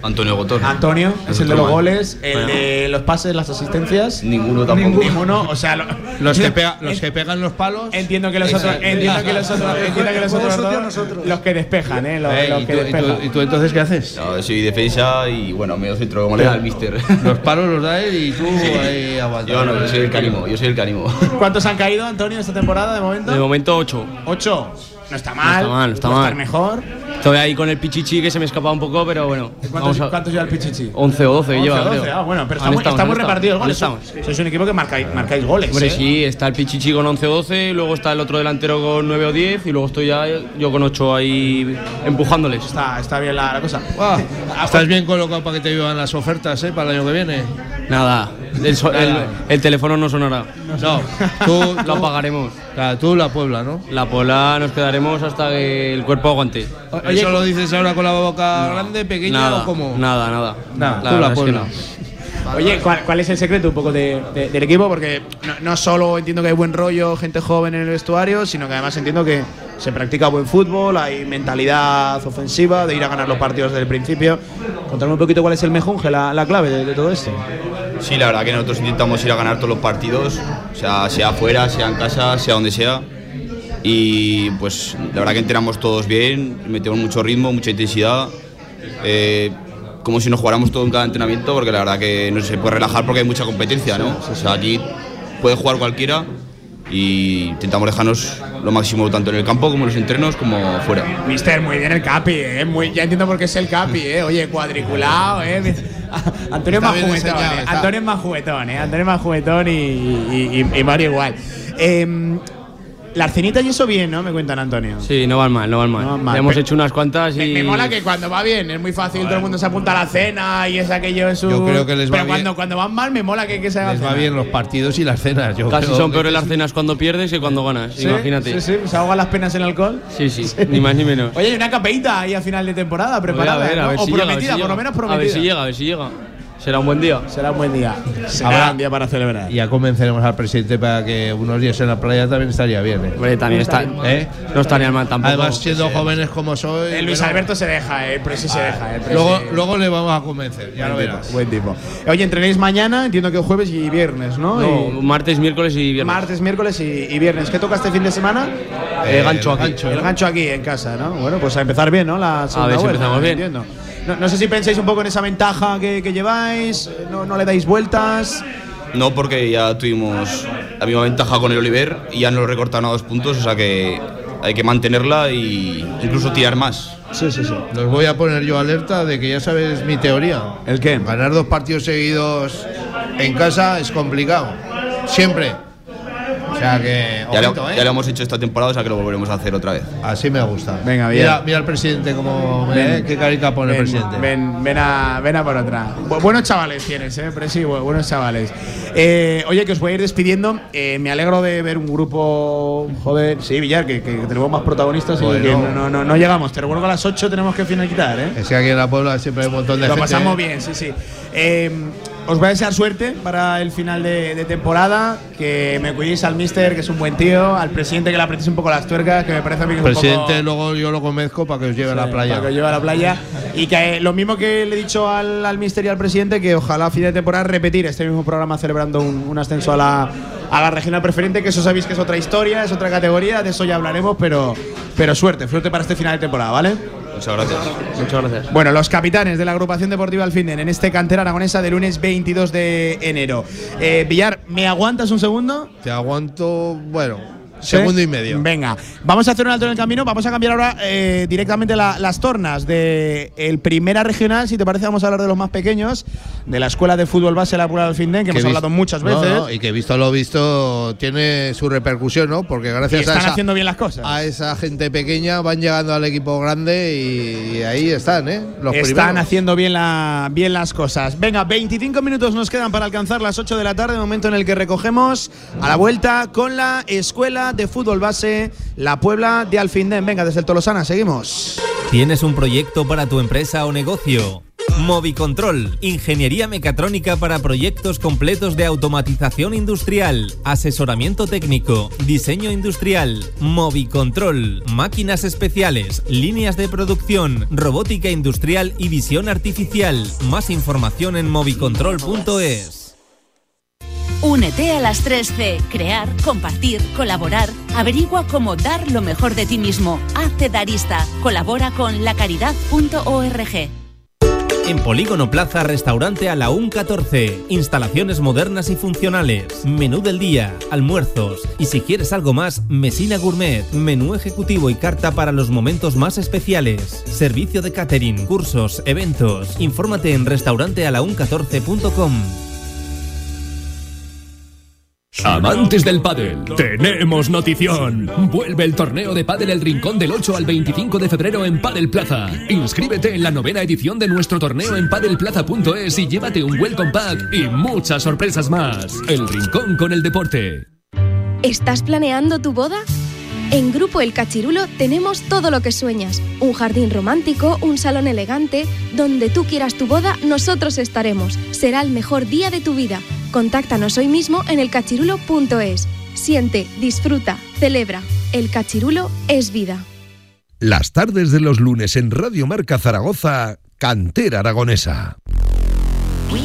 Antonio Gotón. Antonio es el de los goles, el de los pases, las asistencias. Ninguno tampoco. Ninguno, o sea, lo- Los que, pega- los que pegan los palos. Entiendo que los otros, entiendo que los otros, entiendo que los otros dos, los que despejan, eh, los, Eh, los ¿y, que tú, despejan. tú- y tú entonces qué haces? No, soy defensa y bueno, medio centro como le da el mister. Los palos los da él y tú ahí aguantas. Yo no, yo soy el canimo, yo soy el canimo. ¿Cuántos han caído, Antonio, esta temporada de momento? De momento 8. ¿Ocho? No está No mal. está mal, no está puede mal. estar mejor. Estoy ahí con el Pichichi que se me escapa un poco, pero bueno. ¿Cuántos, a- cuántos lleva el Pichichi? 11 o 12 lleva, 12, creo. ah, bueno, pero estamos, está muy aún repartido el gol. estamos, Sois- estamos. Un equipo que marcáis, marcáis goles. Hombre, ¿eh? sí, está el Pichichi con 11 o 12, luego está el otro delantero con 9 o 10 y luego estoy ya yo con 8 ahí empujándoles. Está, está bien la, la cosa. Ah, Estás bien colocado para que te vivan las ofertas ¿eh? para el año que viene. Nada, el, so- el- Nada. el teléfono no sonará. No, tú, Lo apagaremos. Claro, tú la Puebla, ¿no? La pola nos quedaremos hasta que el cuerpo aguante. ¿Eso lo dices ahora con la boca grande, pequeña Nada, o cómo? nada, nada. Tú la verdad es que Puebla. no. Oye, ¿cuál, cuál es el secreto un poco de- de- del equipo? Porque no, no solo entiendo que hay buen rollo, gente joven en el vestuario, sino que además entiendo que se practica buen fútbol, hay mentalidad ofensiva de ir a ganar los partidos desde el principio. Contadme un poquito cuál es el mejunje, la, la clave de, de todo esto. Sí, la verdad que nosotros intentamos ir a ganar todos los partidos, sea, sea afuera, sea en casa, sea donde sea. Y pues la verdad que entrenamos todos bien, metemos mucho ritmo, mucha intensidad. eh, como si nos jugáramos todo en cada entrenamiento, porque la verdad que no se puede relajar porque hay mucha competencia, ¿no? O sea, aquí puede jugar cualquiera y intentamos dejarnos lo máximo tanto en el campo como en los entrenos como fuera. Mister, muy bien el Capi, ¿eh? Muy, ya entiendo por qué es el Capi, ¿eh? Oye, cuadriculado, ¿eh? Antonio es más juguetón, diseñado, ¿eh? está. Antonio es más juguetón, ¿eh? Antonio es más juguetón y, y, y- y Mario igual. Em, la arcenita y eso bien, ¿no? Me cuentan Antonio. Sí, no van mal, no van mal. No van mal. Ya hemos hecho unas cuantas y. Me, me mola que cuando va bien es muy fácil, todo el mundo se apunta a la cena y es aquello en su. Yo creo que les va Pero bien. cuando, cuando van mal, me mola que, que se haga Les va cena. bien los partidos y las cenas. Yo Casi creo son peores las cenas cuando pierdes que cuando ganas. ¿Sí? Imagínate. Sí, sí, se ahogan las penas en alcohol. Sí, sí, ni más ni menos. Oye, hay una capeita ahí a final de temporada preparada. a ver, a ¿no? ver o si llega, a ver prometida, si por lo llega. menos A ver prometida. si llega, a ver si llega. Será un buen día. Será un buen día. Será Habrá- un día para celebrar. Ya convenceremos al presidente para que unos días en la playa también estaría bien. ¿eh? Hombre, también está. ¿Eh? No estaría mal tampoco. Además, siendo jóvenes como soy. Eh, Luis bueno, Alberto se deja, eh, pero sí se deja. Eh, pero Luego, luego le vamos a convencer, ya lo Buen tipo, verás. Buen tipo. Oye, entrenéis mañana, entiendo que jueves y viernes, ¿no? No, Y- martes, miércoles y viernes. martes, miércoles y, y viernes. ¿Qué toca este fin de semana? Eh, gancho el aquí. gancho, El gancho aquí en casa, ¿no? Bueno, pues a empezar bien, ¿no? La segunda ver si vuelta, empezamos bien. Entiendo. No, no sé si pensáis un poco en esa ventaja que, que lleváis, no, no le dais vueltas. No, porque ya tuvimos la misma ventaja con el Oliver y ya nos recortaron a dos puntos, o sea que hay que mantenerla y incluso tirar más. Sí, sí, sí. Los voy a poner yo alerta de que ya sabes mi teoría. ¿El qué? Ganar dos partidos seguidos en casa es complicado. Siempre. Sea que. Ya, ojito, lo, ¿eh? ya lo hemos hecho esta temporada, o sea que lo volveremos a hacer otra vez. Así me gusta. Venga, bien. Mira, mira al presidente como. Ven. ¿eh? ¿Qué carica pone el presidente? ven, ven a, ven a por otra. Bu- buenos chavales tienes, ¿eh? Bu- buenos chavales. Eh, oye, que os voy a ir despidiendo. Eh, me alegro de ver un grupo joven. Sí, Villar, que, que tenemos más protagonistas y que no, no, no, no llegamos. Te recuerdo que a las 8 tenemos que finalizar, ¿eh? Es que aquí en la Puebla siempre hay un montón de Lo gente. pasamos bien, sí, sí. Os voy a desear suerte para el final de, de temporada. Que me cuidéis al mister, que es un buen tío. Al presidente, que le apretéis un poco las tuercas, que me parece a mí que es un Presidente, poco. luego yo lo convenzco para que os lleve a la Sí, playa. para que os lleve a la playa. Y que eh, lo mismo que le he dicho al, al mister y al presidente, que ojalá a final de temporada repetir este mismo programa celebrando un, un ascenso a la, a la regional preferente, que eso sabéis que es otra historia, es otra categoría, de eso ya hablaremos, pero, pero suerte, suerte para este final de temporada, ¿vale? Muchas gracias. Muchas gracias. Bueno, los capitanes de la agrupación deportiva Alfinden en este cantera aragonesa de lunes 22 de enero. Eh, Villar, ¿me aguantas un segundo? Te aguanto, bueno, Segundo y medio. Venga, vamos a hacer un alto en el camino. Vamos a cambiar ahora eh, directamente la- las tornas de el Primera Regional. Si te parece, vamos a hablar de los más pequeños, de la Escuela de Fútbol Base La Pura del Finden, que, hemos he hablado muchas no, veces. no, y que visto lo visto tiene su repercusión, ¿no? Porque gracias a están esa, haciendo bien las cosas. a esa gente pequeña van llegando al equipo grande y, y ahí están, ¿eh? Los Están primeros. haciendo bien, la, bien las cosas. Venga, 25 minutos nos quedan para alcanzar las 8 de la tarde, momento en el que recogemos a la vuelta con la Escuela de Fútbol Base La Puebla de Alfindén. Venga, desde el Tolosana, seguimos. ¿Tienes un proyecto para tu empresa o negocio? Movicontrol, ingeniería mecatrónica para proyectos completos de automatización industrial, asesoramiento técnico, diseño industrial, Movicontrol, máquinas especiales, líneas de producción, robótica industrial y visión artificial. Más información en movicontrol.es. Únete a las 3C. Crear, compartir, colaborar. Averigua cómo dar lo mejor de ti mismo. Hazte darista. Colabora con lacaridad.org. En Polígono Plaza, restaurante a la UN 14. Instalaciones modernas y funcionales. Menú del día, almuerzos. Y si quieres algo más, Mesina Gourmet. Menú ejecutivo y carta para los momentos más especiales. Servicio de catering, cursos, eventos. Infórmate en restaurantealaun14.com. Amantes del pádel, tenemos notición. Vuelve el torneo de pádel El Rincón del 8 al 25 de febrero en Padel Plaza. Inscríbete en la novena edición de nuestro torneo en padelplaza.es y llévate un welcome pack y muchas sorpresas más. El Rincón con el deporte. ¿Estás planeando tu boda? En Grupo El Cachirulo tenemos todo lo que sueñas. Un jardín romántico, un salón elegante. Donde tú quieras tu boda, nosotros estaremos. Será el mejor día de tu vida. Contáctanos hoy mismo en elcachirulo.es. Siente, disfruta, celebra. El Cachirulo es vida. Las tardes de los lunes en Radio Marca Zaragoza, Cantera Aragonesa. We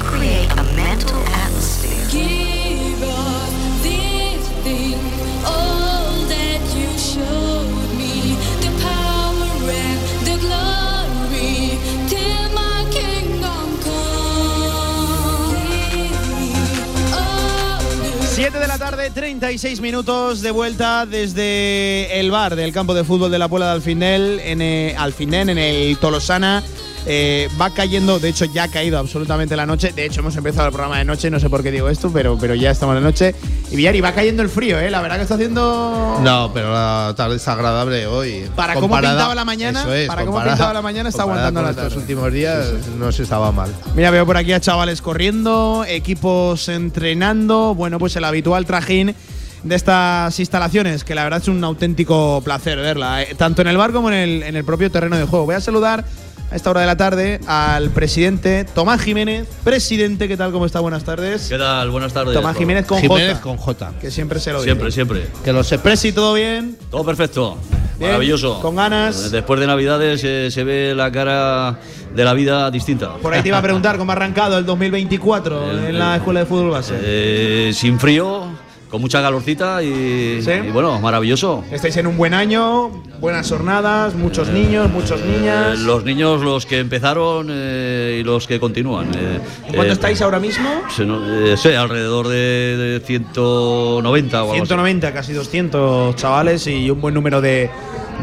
7 de la tarde, 36 minutos de vuelta desde el bar del campo de fútbol de la Puebla de Alfinel, en eh, Alfindén, en el Tolosana. Eh, va cayendo, de hecho ya ha caído absolutamente la noche. De hecho hemos empezado el programa de noche, no sé por qué digo esto, pero, pero ya estamos de noche. Y Villari, va cayendo el frío, ¿eh? La verdad que está haciendo… No, pero la tarde es agradable hoy. Para cómo pintaba la mañana, es, para cómo pintaba la mañana, está aguantando la estos tarde. últimos días no se estaba mal. Mira, veo por aquí a chavales corriendo, equipos entrenando. Bueno, pues el habitual trajín de estas instalaciones, que la verdad es un auténtico placer verla, eh, tanto en el bar como en el, en el propio terreno de juego. Voy a saludar a esta hora de la tarde al presidente Tomás Jiménez. Presidente, ¿qué tal? ¿Cómo está? Buenas tardes. ¿Qué tal? Buenas tardes. Tomás Jiménez con Jiménez J. con J. Que siempre se lo Siempre, dice. siempre. Que lo sepa. Presi, ¿todo bien? Todo perfecto. Bien, Maravilloso. con ganas. Después de Navidades eh, se ve la cara de la vida distinta. Por ahí te iba a preguntar cómo ha arrancado el 2024 El- en la Escuela de Fútbol Base. Eh, sin frío, con mucha calorcita y, ¿Sí? y bueno, maravilloso. Estáis en un buen año, buenas jornadas, muchos niños, muchas niñas. Eh, los niños, los que empezaron eh, y los que continúan. eh, ¿Cuánto eh, estáis ahora mismo? no- eh, sí, alrededor de, de 190 o algo así. 190, casi 200 chavales y un buen número de,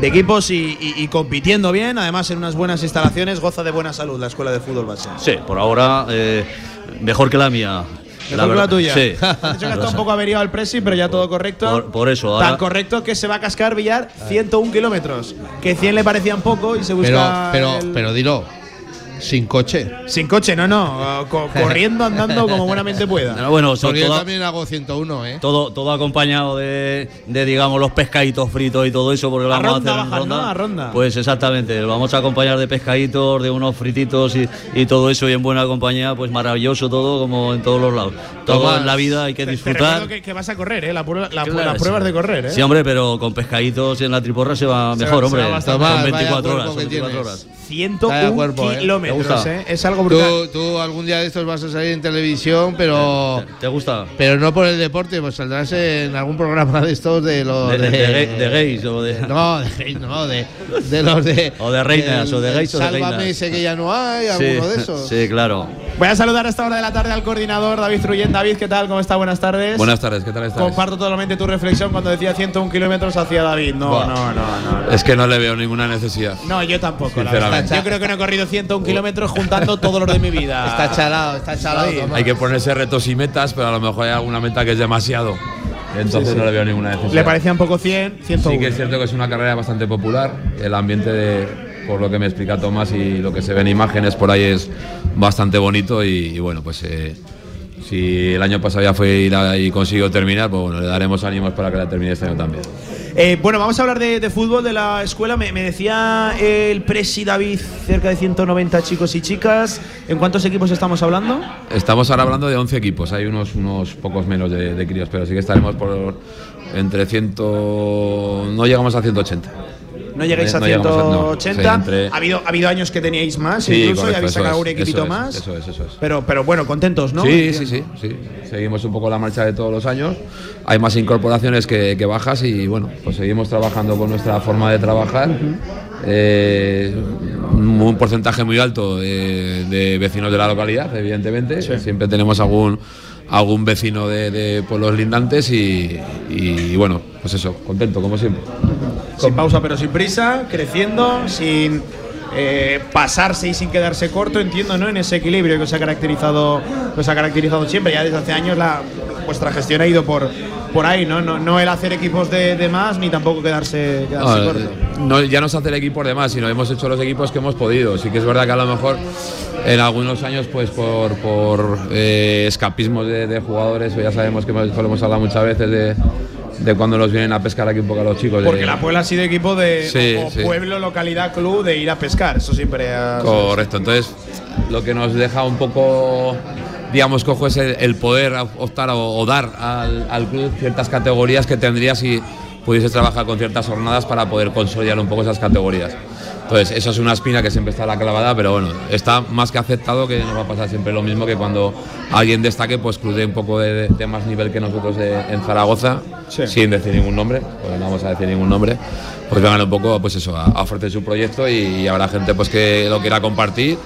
de equipos y, y- y compitiendo bien, además en unas buenas instalaciones, goza de buena salud la escuela de fútbol base. Sí, por ahora eh, mejor que la mía. La verdad- tuya. Sí. Ha dicho que está un poco averiado el presi, pero ya todo correcto. Por, por eso, Tan ahora. correcto que se va a cascar Villar 101 kilómetros. Que 100 le parecían poco y se Pero, busca. pero, el- pero dilo, sin coche. Sin coche, no, no. co- corriendo, andando como buenamente pueda. No, bueno, so- Porque yo toda- también hago 101, ¿eh? todo, todo acompañado de, de, digamos, los pescaditos fritos y todo eso, porque lo A vamos ronda a hacer en bajan, ronda. ¿no? A ronda. Pues exactamente, lo vamos a acompañar de pescaditos, de unos frititos y, y todo eso, y en buena compañía, pues maravilloso todo, como en todos los lados. Todo Tomás, en la vida hay que Te disfrutar. recuerdo que, que vas a correr, ¿eh? La prueba- la- Claro, las pruebas sí. de correr, ¿eh? Sí, hombre, pero con pescaditos en la triporra se va Se mejor, va- se hombre. va Tomás, vaya 24 horas, cuerpo son que 24 tienes. horas. 101 Vaya cuerpo, ¿eh? kilómetros. ¿eh? Es algo brutal. Tú, tú algún día de estos vas a salir en televisión, pero. ¿Te gusta? Pero no por el deporte, pues saldrás en algún programa de estos de los. De, de- de gay- de gays o de. No, de gays, no, de, de los de. O de reinas, o de gays o de Sálvame reinas. ese que ya no hay, alguno de esos. Sí, claro. Voy a saludar a esta hora de la tarde al coordinador David Truyen. David, ¿qué tal? ¿Cómo está? Buenas tardes. Buenas tardes, ¿qué tal estás? Comparto totalmente tu reflexión cuando decía 101 kilómetros hacia David. No, Buah. no, no, no. Es que no le veo ninguna necesidad. No, yo tampoco, la verdad. Yo creo que no he corrido 101 kilómetros juntando todo lo de mi vida. Está chalado, está chalado. David. Hay que ponerse retos y metas, pero a lo mejor hay alguna meta que es demasiado. Entonces Sí, sí. no le veo ninguna necesidad. Le parecía un poco 100, 101. Sí que es cierto que es una carrera bastante popular. El ambiente, de, por lo que me explica Tomás y lo que se ve en imágenes por ahí es bastante bonito y, y bueno, pues eh, si el año pasado ya fue y consiguió terminar, pues bueno, le daremos ánimos para que la termine este año también. Eh, bueno, vamos a hablar de, de fútbol de la escuela. Me, me decía el presi David cerca de 190 chicos y chicas. ¿En cuántos equipos estamos hablando? Estamos ahora hablando de 11 equipos, hay unos, unos pocos menos de, de críos, pero sí que estaremos por entre 100. No llegamos a 180. No llegáis a No llegamos a- no, 180. sí, entre- ha, habido, ha habido años que teníais más, Sí, incluso, y habéis sacado es, un equipito eso es, más. Eso es, eso es. Pero, pero bueno, contentos, ¿no? Sí, sí, sí, sí. Seguimos un poco la marcha de todos los años. Hay más incorporaciones que, que bajas y bueno, pues seguimos trabajando con nuestra forma de trabajar. Eh, un porcentaje muy alto de, de vecinos de la localidad, evidentemente. Siempre tenemos algún algún vecino de, de pueblos lindantes y, y, bueno, pues eso, contento como siempre. Sin pausa pero sin prisa, creciendo, sin eh, pasarse y sin quedarse corto, entiendo, ¿no? En ese equilibrio que os ha caracterizado, que os ha caracterizado siempre. Ya desde hace años la, vuestra gestión ha ido por, por ahí, ¿no? No, no el hacer equipos de, de más ni tampoco quedarse, quedarse No, corto. No, ya no se hace el equipo de más, sino hemos hecho los equipos que hemos podido. Sí que es verdad que a lo mejor en algunos años, pues por, por eh, escapismos de, de jugadores, ya sabemos que hemos, lo hemos hablado muchas veces de, de cuando nos vienen a pescar aquí un poco a los chicos. de- Porque la Puebla ha sido equipo de Sí, o sí. pueblo, localidad, club de ir a pescar. Eso siempre ha. Correcto, entonces lo que nos deja un poco, digamos, cojo es el, poder optar o, o dar al, al club ciertas categorías que tendría si pudiese trabajar con ciertas jornadas para poder consolidar un poco esas categorías. Entonces, eso es una espina que siempre está a la clavada, pero bueno, está más que aceptado que nos va a pasar siempre lo mismo que cuando alguien destaque, pues club de un poco de, de más nivel que nosotros de- en Zaragoza, sin decir ningún nombre, porque no vamos a decir ningún nombre, pues vengan un poco, pues eso, a, a ofrecer su proyecto y, y habrá gente pues que lo quiera compartir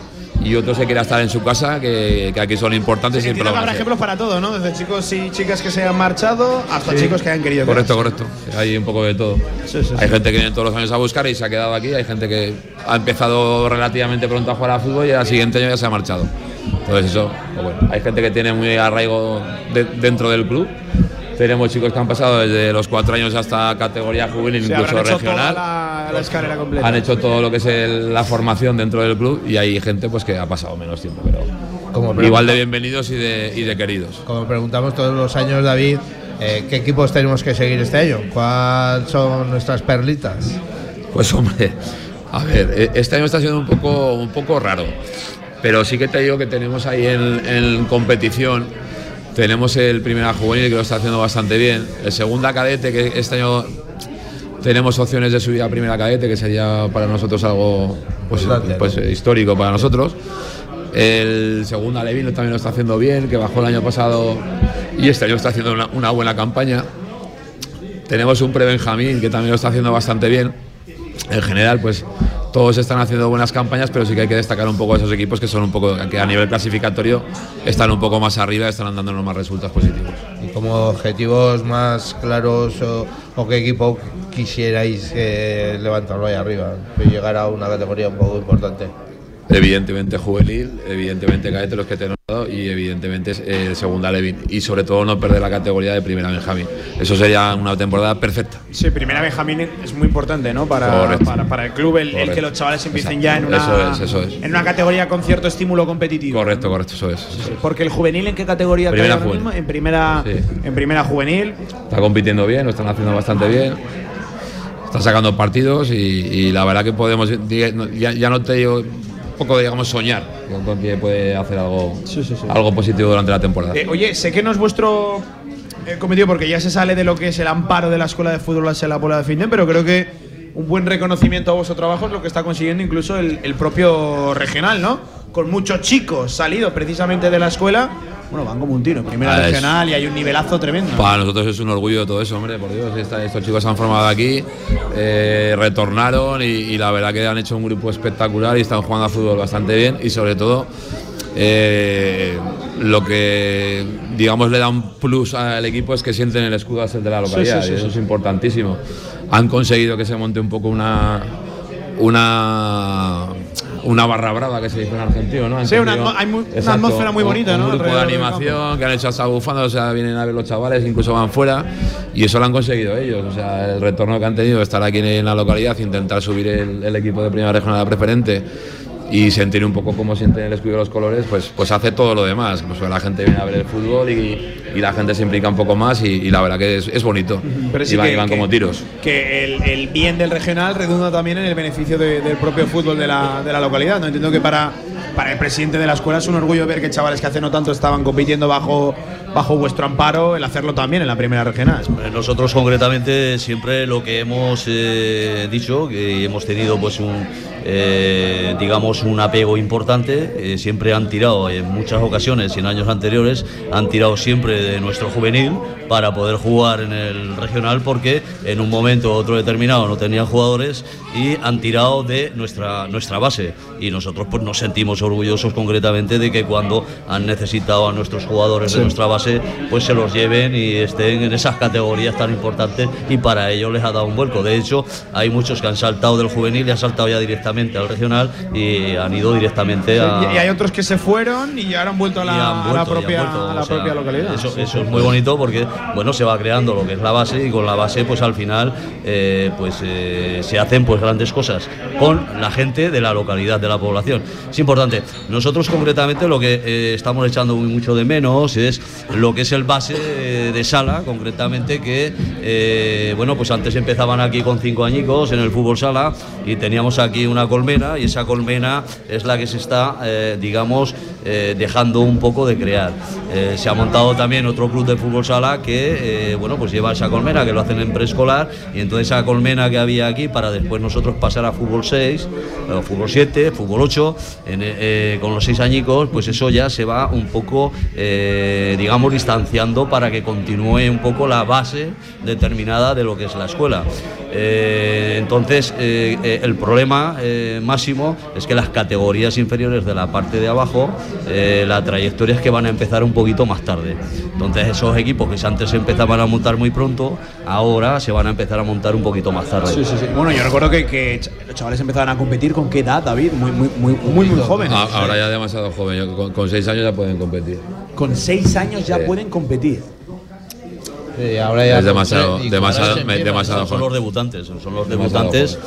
y otros que quiera estar en su casa, que, que aquí son importantes y siempre lo habrá ejemplos para todo, ¿no? Desde chicos y chicas que se han marchado hasta Sí. chicos que han querido Correcto, correcto. Hay un poco de todo. Sí, sí, hay gente que viene todos los años a buscar y se ha quedado aquí. Hay gente que ha empezado relativamente pronto a jugar a fútbol y al siguiente año ya se ha marchado. Entonces eso, pues bueno, hay gente que tiene muy arraigo de- dentro del club. Tenemos chicos que han pasado desde los cuatro años hasta categoría juvenil, incluso hecho regional. toda la, la escalera completa. Han hecho todo lo que es el- la formación dentro del club y hay gente pues que ha pasado menos tiempo, pero Como igual de bienvenidos y de, y de queridos. Como preguntamos todos los años, David, eh, ¿qué equipos tenemos que seguir este año? ¿Cuáles son nuestras perlitas? Pues hombre, a ver, e- este año está siendo un poco, un poco raro, pero sí que te digo que tenemos ahí en, en competición, tenemos el primera juvenil que lo está haciendo bastante bien, el segunda cadete que este año tenemos opciones de subir a primera cadete, que sería para nosotros algo pues, pues, histórico para nosotros. El segunda Levin también lo está haciendo bien, que bajó el año pasado y este año está haciendo una, una buena campaña. Tenemos un pre-Benjamín que también lo está haciendo bastante bien. En general, pues todos están haciendo buenas campañas, pero sí que hay que destacar un poco a esos equipos que son un poco, que a nivel clasificatorio están un poco más arriba y están dándonos más resultados positivos. ¿Y como objetivos más claros o, qué equipo quisierais eh, levantarlo ahí arriba? Llegar a una categoría un poco importante. Evidentemente juvenil, evidentemente cadete los que te he nombrado y evidentemente eh, segunda Levin. Y sobre todo no perder la categoría de primera Benjamín. Eso sería una temporada perfecta. Sí, primera Benjamín es muy importante, ¿no? Para, para, para el club, el, que los chavales empiecen Exacto. ya en una, Eso es, eso es. en una categoría con cierto estímulo competitivo. Correcto, correcto, eso es. eso es. Porque el juvenil, ¿en qué categoría Primera cae mismo? En primera, Sí. en primera juvenil. Está compitiendo bien, lo están haciendo bastante bien. Está sacando partidos y, y la verdad que podemos, ya, ya no te digo, poco digamos soñar con que puede hacer algo, algo positivo durante la temporada. Eh, oye, sé que no es vuestro eh, cometido porque ya se sale de lo que es el amparo de la escuela de fútbol hacia la bola de Finden, pero creo que un buen reconocimiento a vuestro trabajo es lo que está consiguiendo incluso el, el propio regional, ¿no? Con muchos chicos salidos precisamente de la escuela. Bueno, van como un tiro primera Ah, es- regional y hay un nivelazo tremendo. Para nosotros es un orgullo todo eso, hombre, por Dios. esta- estos chicos se han formado aquí, eh, retornaron y, y la verdad que han hecho un grupo espectacular y están jugando a fútbol bastante bien y sobre todo eh, lo que digamos le da un plus al equipo es que sienten el escudo a ser de la localidad sí, sí, y eso es importantísimo. Han conseguido que se monte un poco una una una barra brava que se dice en argentino, ¿no? Han Sí, una hay mu- una atmósfera muy un- bonita, un ¿no? grupo de animación que han hecho hasta bufando, o sea, vienen a ver los chavales, incluso van fuera y eso lo han conseguido ellos, o sea, el retorno que han tenido de estar aquí en la localidad, intentar subir el, el equipo de primera regional a preferente y sentir un poco cómo sienten el escudo y los colores, pues, pues hace todo lo demás. Pues la gente viene a ver el fútbol y, y la gente se implica un poco más y, y la verdad que es, es bonito. Pero sí y van, que- y van que- como tiros. que el, el bien del regional redunda también en el beneficio de- del propio fútbol de la, de la localidad. No entiendo que para, para el presidente de la escuela es un orgullo ver que chavales que hace no tanto estaban compitiendo bajo, bajo vuestro amparo, el hacerlo también en la primera regional. Nosotros concretamente siempre lo que hemos eh, dicho, que hemos tenido pues un eh, digamos un apego importante, eh, siempre han tirado en muchas ocasiones y en años anteriores han tirado siempre de nuestro juvenil para poder jugar en el regional porque en un momento u otro determinado no tenían jugadores y han tirado de nuestra nuestra base y nosotros pues nos sentimos orgullosos concretamente de que cuando han necesitado a nuestros jugadores Sí. de nuestra base pues se los lleven y estén en esas categorías tan importantes y para ello les ha dado un vuelco. De hecho, hay muchos que han saltado del juvenil y han saltado ya directamente al regional y han ido directamente a... Y, y hay otros que se fueron y ahora han vuelto a la, han a la vuelto, propia, vuelto, a la sea, localidad. Eso, eso es muy bonito porque bueno se va creando lo que es la base y con la base pues al final eh, pues eh, se hacen pues grandes cosas con la gente de la localidad de la población. Es importante. Nosotros concretamente lo que eh, estamos echando mucho de menos es lo que es el base eh, de sala concretamente que eh, bueno pues antes empezaban aquí con cinco añicos en el fútbol sala y teníamos aquí una colmena y esa colmena es la que se está eh, digamos eh, dejando un poco de crear. Eh, se ha montado también otro club de fútbol sala que bueno pues lleva esa colmena que lo hacen en preescolar y entonces esa colmena que había aquí para después nosotros pasar a fútbol 6, o fútbol 7, fútbol 8, en, con los seis añicos, pues eso ya se va un poco, digamos, distanciando para que continúe un poco la base determinada de lo que es la escuela. Entonces, el problema eh, máximo es que las categorías inferiores de la parte de abajo, eh, la trayectoria es que van a empezar un poquito más tarde. Entonces, esos equipos que antes se empezaban a montar muy pronto, ahora se van a empezar a montar un poquito más tarde. Sí, sí, sí. Bueno, yo recuerdo que, los chavales empezaban a competir con qué edad, David, muy, muy, muy, muy, muy jóvenes. Ahora ya demasiado joven, yo- con, con seis años ya pueden competir. Con seis años ya Sí. pueden competir. ahora Es demasiado, demasiado, empieza, demasiado son los joven. debutantes, son los Demasiado debutantes.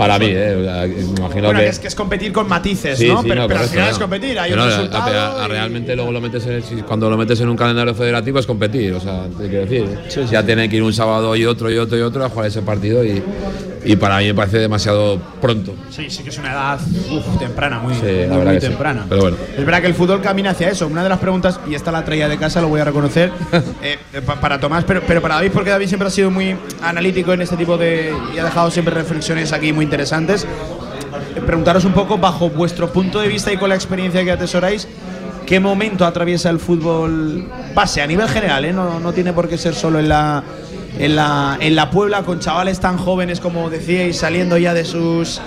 Para mí, eh, o sea, imagino Bueno, que. es que es competir con matices, Sí, ¿no? sí, pero no, pero al final no. es competir, hay Pero un no, resultado. a- a- realmente luego lo metes en cuando lo metes en un calendario federativo es competir, o sea, te quiero decir, ya tienen que ir un sábado y otro y otro y otro a jugar ese partido y, y para mí me parece demasiado pronto. Sí, sí que es una edad uf, temprana, muy, Sí, muy, muy sí. temprana. Pero bueno. Es verdad que el fútbol camina hacia eso. Una de las preguntas, y esta la traía de casa, lo voy a reconocer, eh, pa- para Tomás, pero, pero para David, porque David siempre ha sido muy analítico en este tipo de. y ha dejado siempre reflexiones aquí muy interesantes. Eh, Preguntaros un poco, bajo vuestro punto de vista y con la experiencia que atesoráis, ¿qué momento atraviesa el fútbol base a nivel general? eh? No, no tiene por qué ser solo en la, en, la, en la Puebla, con chavales tan jóvenes como decíais, saliendo ya de sus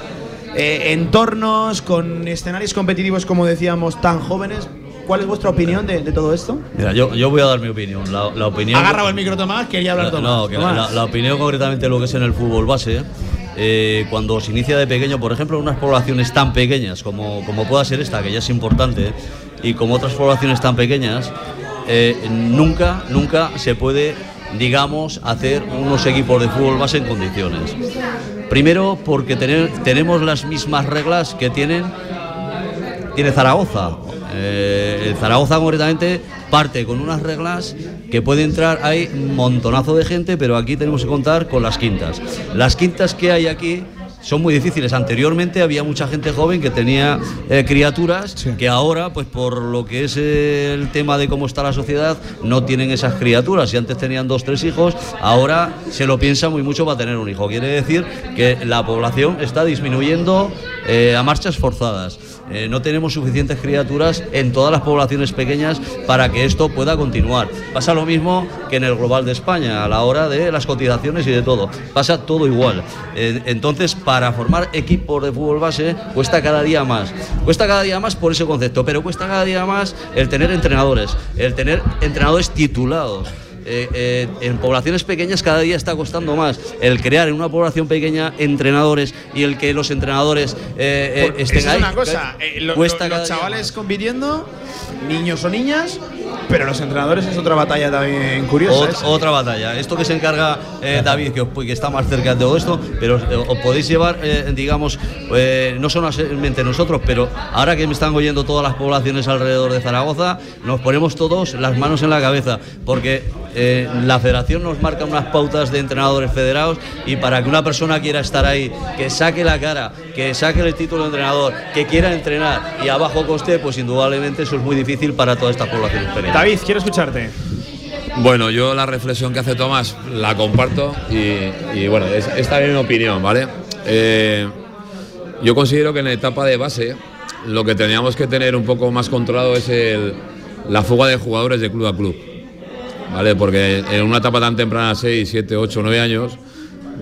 eh, entornos, con escenarios competitivos, como decíamos, tan jóvenes. ¿Cuál es vuestra opinión de, de todo esto? Mira, yo, yo voy a dar mi opinión. La, la opinión Ha agarrado el micro Tomás, quería hablar Tomás. No, que Tomás. la, la opinión concretamente de lo que es en el fútbol base, eh, cuando se inicia de pequeño, por ejemplo, en unas poblaciones tan pequeñas como, como pueda ser esta, que ya es importante, y como otras poblaciones tan pequeñas, eh, nunca, nunca se puede, digamos, hacer unos equipos de fútbol base en condiciones. Primero, porque tenemos las mismas reglas que tienen tiene Zaragoza. Eh, Zaragoza concretamente parte con unas reglas que puede entrar, hay un montonazo de gente, pero aquí tenemos que contar con las quintas. Las quintas que hay aquí son muy difíciles. Anteriormente había mucha gente joven que tenía eh, criaturas que ahora, pues por lo que es el tema de cómo está la sociedad, no tienen esas criaturas. Si antes tenían dos, tres hijos, ahora se lo piensa muy mucho para tener un hijo. Quiere decir que la población está disminuyendo eh, a marchas forzadas. Eh, no tenemos suficientes criaturas en todas las poblaciones pequeñas para que esto pueda continuar. Pasa lo mismo que en el global de España, a la hora de las cotizaciones y de todo. Pasa todo igual. Entonces, para para formar equipos de fútbol base cuesta cada día más. Cuesta cada día más por ese concepto, pero cuesta cada día más el tener entrenadores, el tener entrenadores titulados. Eh, eh, en poblaciones pequeñas cada día está costando más el crear en una población pequeña entrenadores y el que los entrenadores eh, estén esa ahí. es una cosa, lo- Cuesta lo- los chavales compitiendo, niños o niñas, pero los entrenadores es otra batalla también curiosa. Ot- esa. otra batalla. Esto que se encarga eh, David, que, está más cerca de todo esto, pero eh, os podéis llevar, eh, digamos, eh, no solamente nosotros, pero ahora que me están oyendo todas las poblaciones alrededor de Zaragoza, nos ponemos todos las manos en la cabeza, porque eh, la federación nos marca unas pautas de entrenadores federados y para que una persona quiera estar ahí, que saque la cara, que saque el título de entrenador, que quiera entrenar y a bajo coste, pues indudablemente eso es muy difícil para toda esta población. David, quiero escucharte. Bueno, yo la reflexión que hace Tomás la comparto y, y, bueno, es, es también mi opinión, ¿vale? Eh, yo considero que en la etapa de base lo que teníamos que tener un poco más controlado es el- la fuga de jugadores de club a club, ¿vale? Porque en una etapa tan temprana, 6, 7, 8, 9 años,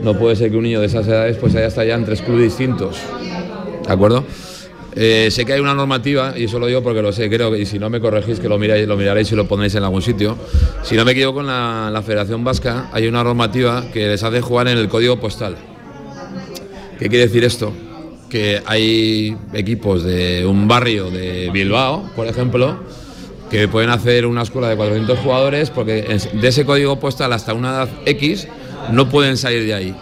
no puede ser que un niño de esas edades pues haya estado ya en tres clubes distintos, ¿de acuerdo? Eh, sé que hay una normativa, y eso lo digo porque lo sé, creo, que- y si no me corregís, que lo miráis, lo miraréis y lo pondréis en algún sitio. Si no me equivoco, en la, la Federación Vasca hay una normativa que les hace jugar en el código postal. ¿Qué quiere decir esto? Que hay equipos de un barrio de Bilbao, por ejemplo, que pueden hacer una escuela de 400 jugadores porque de ese código postal hasta una edad X no pueden salir de ahí.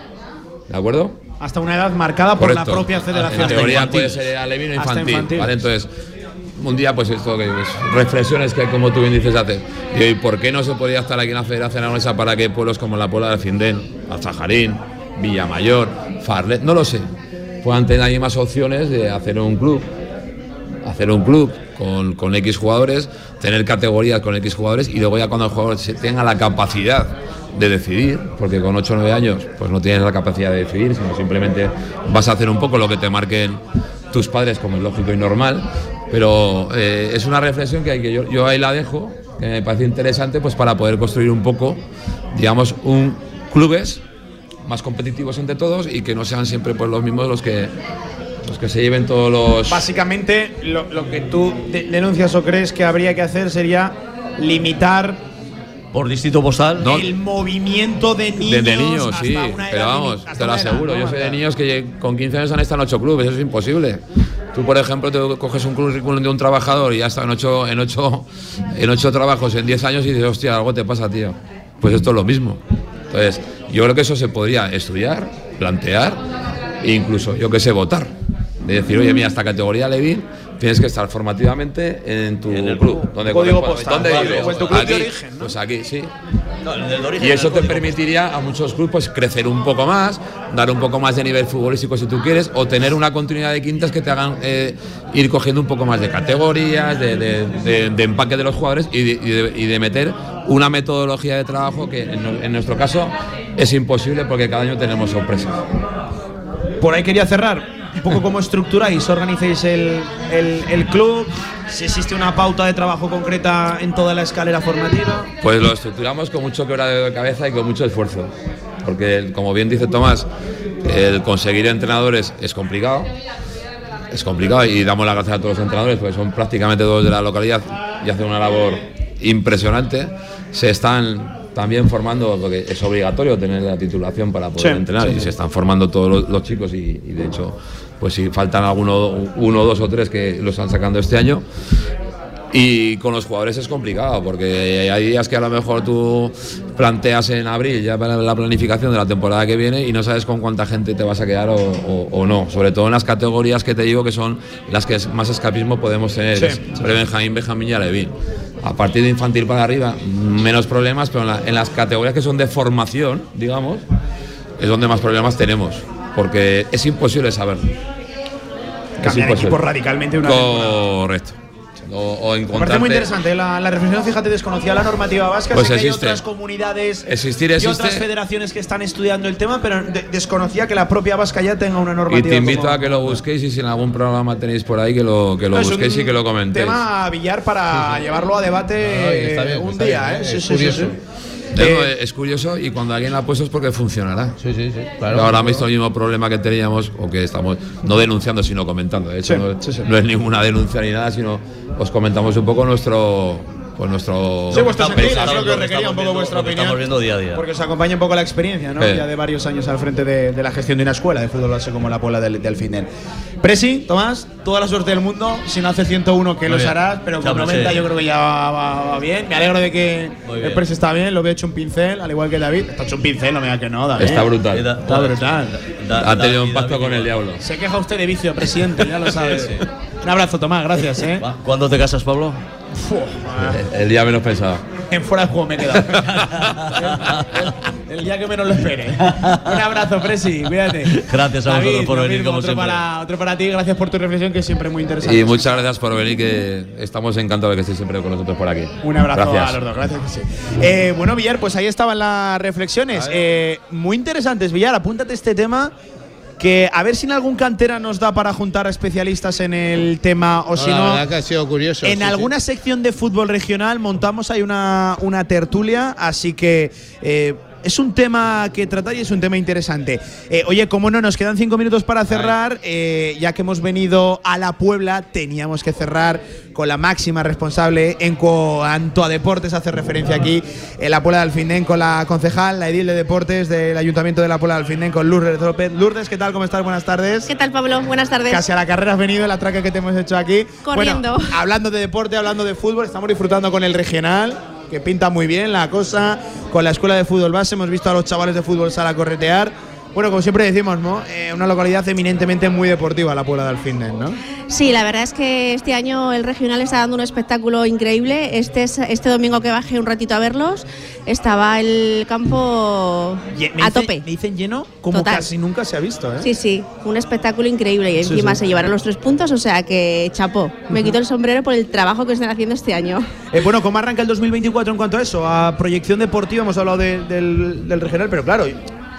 ¿De acuerdo? Hasta una edad marcada por la propia federación. En teoría puede ser alevino infantil, infantil. ¿vale? Entonces, un día, pues esto que es reflexiones que, como tú bien dices, hace. Y hoy, ¿por qué no se podría estar aquí en la Federación Aragonesa para que pueblos como la Puebla del Findén, Alzajarín, Villamayor, Farlet, no lo sé, puedan tener ahí más opciones de hacer un club? Hacer un club con, con X jugadores, tener categorías con X jugadores y luego ya cuando el jugador tenga la capacidad de decidir, porque con 8 o 9 años pues no tienes la capacidad de decidir, sino simplemente vas a hacer un poco lo que te marquen tus padres como es lógico y normal, pero eh, es una reflexión que, hay que yo, yo ahí la dejo, que me parece interesante pues para poder construir un poco, digamos, un clubes más competitivos entre todos y que no sean siempre pues los mismos los que los que se lleven todos los Básicamente, lo, lo que tú de- denuncias o crees que habría que hacer sería limitar por distrito postal el movimiento de niños. De, de niños, hasta sí, una pero vamos, te lo edad, aseguro. ¿no? Yo sé de niños que con 15 años han estado en 8 clubes, eso es imposible. Tú, por ejemplo, te coges un currículum de un trabajador y ya está en 8 en ocho, en ocho trabajos en 10 años y dices, hostia, algo te pasa, tío. Pues esto es lo mismo. Entonces, yo creo que eso se podría estudiar, plantear e incluso, yo que sé, votar. De decir, oye, mira, esta categoría Levin tienes que estar formativamente en tu club. Donde Código postal, ¿Dónde vale, vives? o en tu club de Aquí. origen, Pues aquí, sí. No, el del de origen, Y eso el te permitiría a muchos clubes pues, crecer un poco más, dar un poco más de nivel futbolístico si tú quieres, o tener una continuidad de quintas que te hagan eh, ir cogiendo un poco más de categorías, de, de- de- de empaque de los jugadores y de, y de- y de meter una metodología de trabajo que en, en nuestro caso es imposible porque cada año tenemos sorpresas. Por ahí quería cerrar. Un poco cómo estructuráis, organizáis el, el- club, si existe una pauta de trabajo concreta en toda la escalera formativa. Pues lo estructuramos con mucho quebradero de cabeza y con mucho esfuerzo. Porque, como bien dice Tomás, el conseguir entrenadores es complicado. Es complicado y damos las gracias a todos los entrenadores porque son prácticamente todos de la localidad y hacen una labor impresionante. Se están también formando, porque es obligatorio tener la titulación para poder Sí, entrenar sí, y sí. se están formando todos los, los chicos y, y de hecho, pues si faltan alguno, uno, dos o tres que lo están sacando este año, y con los jugadores es complicado porque hay días que a lo mejor tú planteas en abril ya para la planificación de la temporada que viene y no sabes con cuánta gente te vas a quedar o, o- o no. Sobre todo en las categorías que te digo que son las que más escapismo podemos tener. Sí, es Pre-Benjamín, Benjamín y Alevín. A partir de infantil para arriba, menos problemas, pero en, la- en las categorías que son de formación, digamos, es donde más problemas tenemos. Porque es imposible saberlo. Cambiar equipos radicalmente una temporada. O, o Me parece encontrarte- muy interesante la, la reflexión. Fíjate, desconocía la normativa vasca. Pues sé que hay otras comunidades Existir y existe. otras federaciones que están estudiando el tema, pero de- desconocía que la propia vasca ya tenga una Y normativa. te invito como- a que lo busquéis y si en algún programa tenéis por ahí que lo, que lo No, busquéis y que lo comentéis. Tema a billar para llevarlo a debate y bien, un día, bien, ¿eh? es Sí, sí, sí, curioso. sí. Eh, es curioso y cuando alguien la ha puesto es porque funcionará. Sí, sí, sí. Pero ahora mismo el mismo problema que teníamos, o que estamos no denunciando, sino comentando. De hecho, Sí, no, sí, sí. no es ninguna denuncia ni nada, sino os comentamos un poco nuestro. Pues nuestro Sí, pensar. es lo que requería un poco vuestra opinión. Estamos viendo día a día. Porque os acompaña un poco la experiencia, ¿no? Sí. Ya de varios años al frente de, de la gestión de una escuela de fútbol base como la Puebla del, del Finden. Presi, Tomás, toda la suerte del mundo. Si no hace 101, que Muy los bien. harás, pero con Ya, pues, 90 sí. yo creo que ya va, va- va bien. Me alegro de que el. Presi está bien, lo veo hecho un pincel, al igual que David. Está hecho un pincel, no me diga que no, David. Está brutal. Está brutal. Ha tenido un pacto con el diablo. Se queja usted de vicio, presidente, ya lo sabes. Un abrazo, Tomás, gracias, ¿eh? ¿Cuándo te casas, Pablo? El, el día menos pensado. En fuera de juego me he quedado. el, el día que menos lo espere. Un abrazo, Presi, cuídate. Gracias a vosotros por venir, mismo, como otro siempre. Para, otro para ti, gracias por tu reflexión, que es siempre muy interesante. Y muchas gracias por venir, que estamos encantados de que estéis siempre con nosotros por aquí. Un abrazo Gracias. a los dos, gracias sí. Eh, bueno, Villar, pues ahí estaban las reflexiones. Eh, muy interesantes, Villar, apúntate este tema. Que a ver si en algún cantera nos da para juntar a especialistas en el tema o No, si la no. verdad que ha sido curioso. En sí, sí. alguna sección de fútbol regional montamos ahí una, una tertulia, así que eh, es un tema que tratar y es un tema interesante. Eh, oye, como no, nos quedan cinco minutos para cerrar, eh, ya que hemos venido a la Puebla, teníamos que cerrar con la máxima responsable en cuanto a deportes, hace referencia aquí en la Puebla del Alfindén con la concejal, la edil de deportes del Ayuntamiento de la Puebla del Alfindén con Lourdes López. Lourdes, ¿qué tal? ¿Cómo estás? Buenas tardes. ¿Qué tal, Pablo? Buenas tardes. Casi a la carrera has venido, el atraque que te hemos hecho aquí. Corriendo. Bueno, hablando de deporte, hablando de fútbol, estamos disfrutando con el regional, que pinta muy bien la cosa. Con la escuela de fútbol base hemos visto a los chavales de fútbol sala corretear. Bueno, como siempre decimos, ¿no? Eh, una localidad eminentemente muy deportiva, la Puebla del Fitness, ¿no? Sí, la verdad es que este año el regional está dando un espectáculo increíble. Este, es- este domingo que bajé un ratito a verlos, estaba el campo Ye- a dicen- tope. Me dicen lleno como Total. casi nunca se ha visto, ¿eh? Sí, sí, un espectáculo increíble y Sí, encima sí. se llevaron los tres puntos, o sea que chapó. Me quito el sombrero por el trabajo que están haciendo este año. Eh, bueno, ¿cómo arranca el 2024 en cuanto a eso? A proyección deportiva, hemos hablado de- del, del regional, pero claro,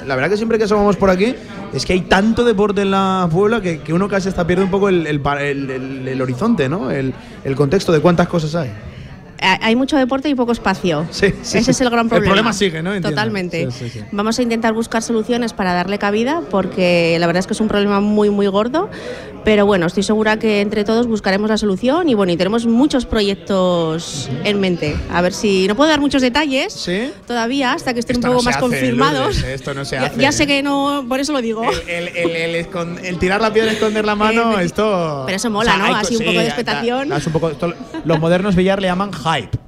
la verdad que siempre que asomamos por aquí es que hay tanto deporte en la Puebla que, que uno casi hasta pierde un poco el, el el- el- el horizonte, ¿no? El, el contexto de cuántas cosas hay. Ha- Hay mucho deporte y poco espacio. Sí, sí, Ese sí. es el gran El problema. problema sigue, ¿no? Entiendo. Totalmente. Sí, sí, sí. Vamos a intentar buscar soluciones para darle cabida porque la verdad es que es un problema muy, muy gordo. Pero bueno, estoy segura que entre todos buscaremos la solución y bueno, y tenemos muchos proyectos en mente. A ver si. No puedo dar muchos detalles todavía hasta que estén Esto un poco más hace, confirmados. Lourdes, esto no se Ya, hace. ya sé que no, por eso lo digo. El, el- el tirar la piedra y esconder la mano, Eh, esto. pero eso mola, ¿no? hay Así un co- poco de da- expectación. da- das un poco- esto- los modernos Villar le llaman hype.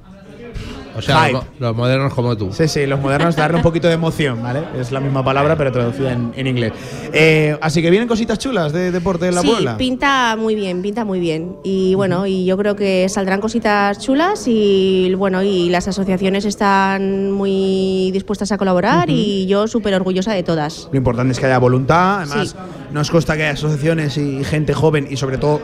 O sea, Hype. los, los modernos como tú. Sí, sí, los modernos darle un poquito de emoción, ¿vale? Es la misma palabra, pero traducida en, en inglés. Eh, así que vienen cositas chulas de deporte en la sí, Puebla. pinta muy bien, pinta muy bien. Y bueno, y yo creo que saldrán cositas chulas y bueno, y las asociaciones están muy dispuestas a colaborar y yo súper orgullosa de todas. Lo importante es que haya voluntad. Además, Sí. nos consta que hay asociaciones y gente joven y sobre todo.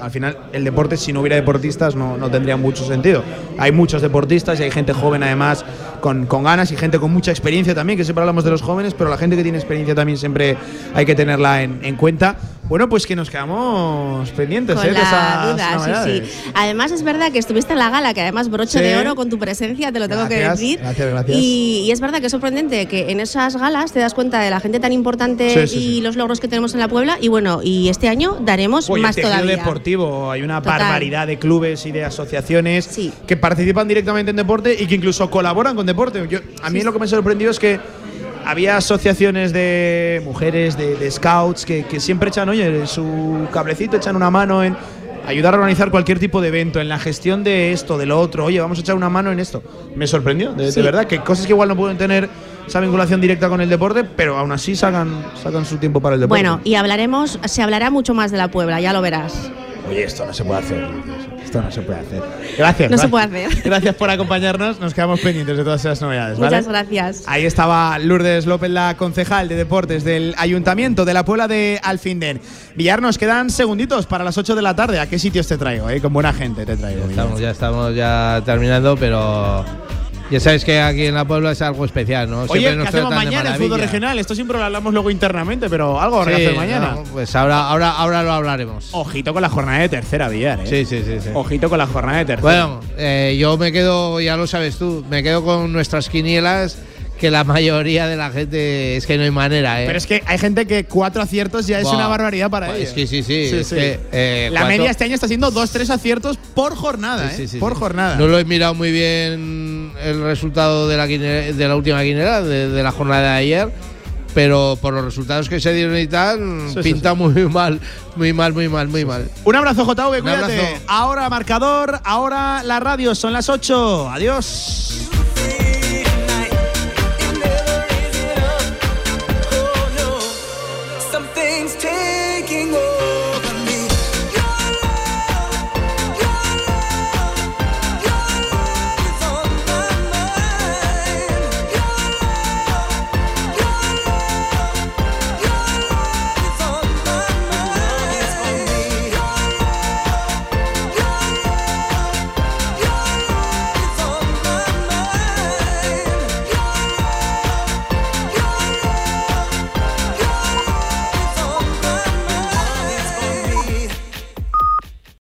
Al final, el deporte, si no hubiera deportistas, no, no tendría mucho sentido. Hay muchos deportistas y hay gente joven, además, con, con ganas y gente con mucha experiencia también, que siempre hablamos de los jóvenes, pero la gente que tiene experiencia también siempre hay que tenerla en, en cuenta. Bueno, pues que nos quedamos pendientes Con ¿eh? de esas duda, sí, novedades. sí. Además es verdad que estuviste en la gala, que además broche Sí. de oro con tu presencia, te lo tengo que decir. gracias, gracias. Y, y es verdad que es sorprendente que en esas galas te das cuenta de la gente tan importante Sí, sí, y los logros que tenemos en la Puebla. Y bueno, y este año daremos Oye, más el tejido todavía. deportivo, hay una Total. barbaridad de clubes y de asociaciones que participan directamente en deporte y que incluso colaboran con deporte. Yo, a mí lo que me sorprendió es que había asociaciones de mujeres, de, de scouts, que, que siempre echan, oye, su cablecito, echan una mano en ayudar a organizar cualquier tipo de evento, en la gestión de esto, de lo otro. Oye, vamos a echar una mano en esto. Me sorprendió, de, de verdad, que cosas que igual no pueden tener esa vinculación directa con el deporte, pero aún así sacan, sacan su tiempo para el deporte. Bueno, y hablaremos, se hablará mucho más de la Puebla, ya lo verás. Oye, esto no se puede hacer. Esto no se puede hacer. Gracias. No se puede hacer. Gracias por acompañarnos. Nos quedamos pendientes de todas esas novedades. ¿vale? Muchas gracias. Ahí estaba Lourdes López, la concejal de deportes del Ayuntamiento de la Puebla de Alfindén. Villar, nos quedan segunditos para las 8 de la tarde. ¿A qué sitios te traigo? eh? Con buena gente te traigo. Estamos, ya estamos ya terminando, pero Ya sabes que aquí en la Puebla es algo especial, ¿no? Oye, Siempre ¿qué nos hacemos tratan de mañana en fútbol regional? Esto siempre lo hablamos luego internamente, pero algo habrá que hacer mañana. no, pues ahora, ahora, ahora lo hablaremos. Ojito con la jornada de tercera, Villar. ¿eh? Sí, sí, sí, sí. Ojito con la jornada de tercera. Bueno, eh, yo me quedo, ya lo sabes tú, me quedo con nuestras quinielas, que la mayoría de la gente es que no hay manera, ¿eh? Pero es que hay gente que cuatro aciertos ya es una barbaridad para ellos. es que sí, sí, es que, eh, la cuatro- media este año está siendo dos, tres aciertos por jornada, Sí, ¿eh? sí, sí, por sí. jornada. No lo he mirado muy bien el resultado de la, quine- de la última quinera, de, de la jornada de ayer, pero por los resultados que se dieron y tal, Sí, sí, pinta muy mal, muy mal, muy mal, muy mal. Un abrazo, JV, Un cuídate. abrazo. Ahora marcador, ahora la radio, son las 8. Adiós.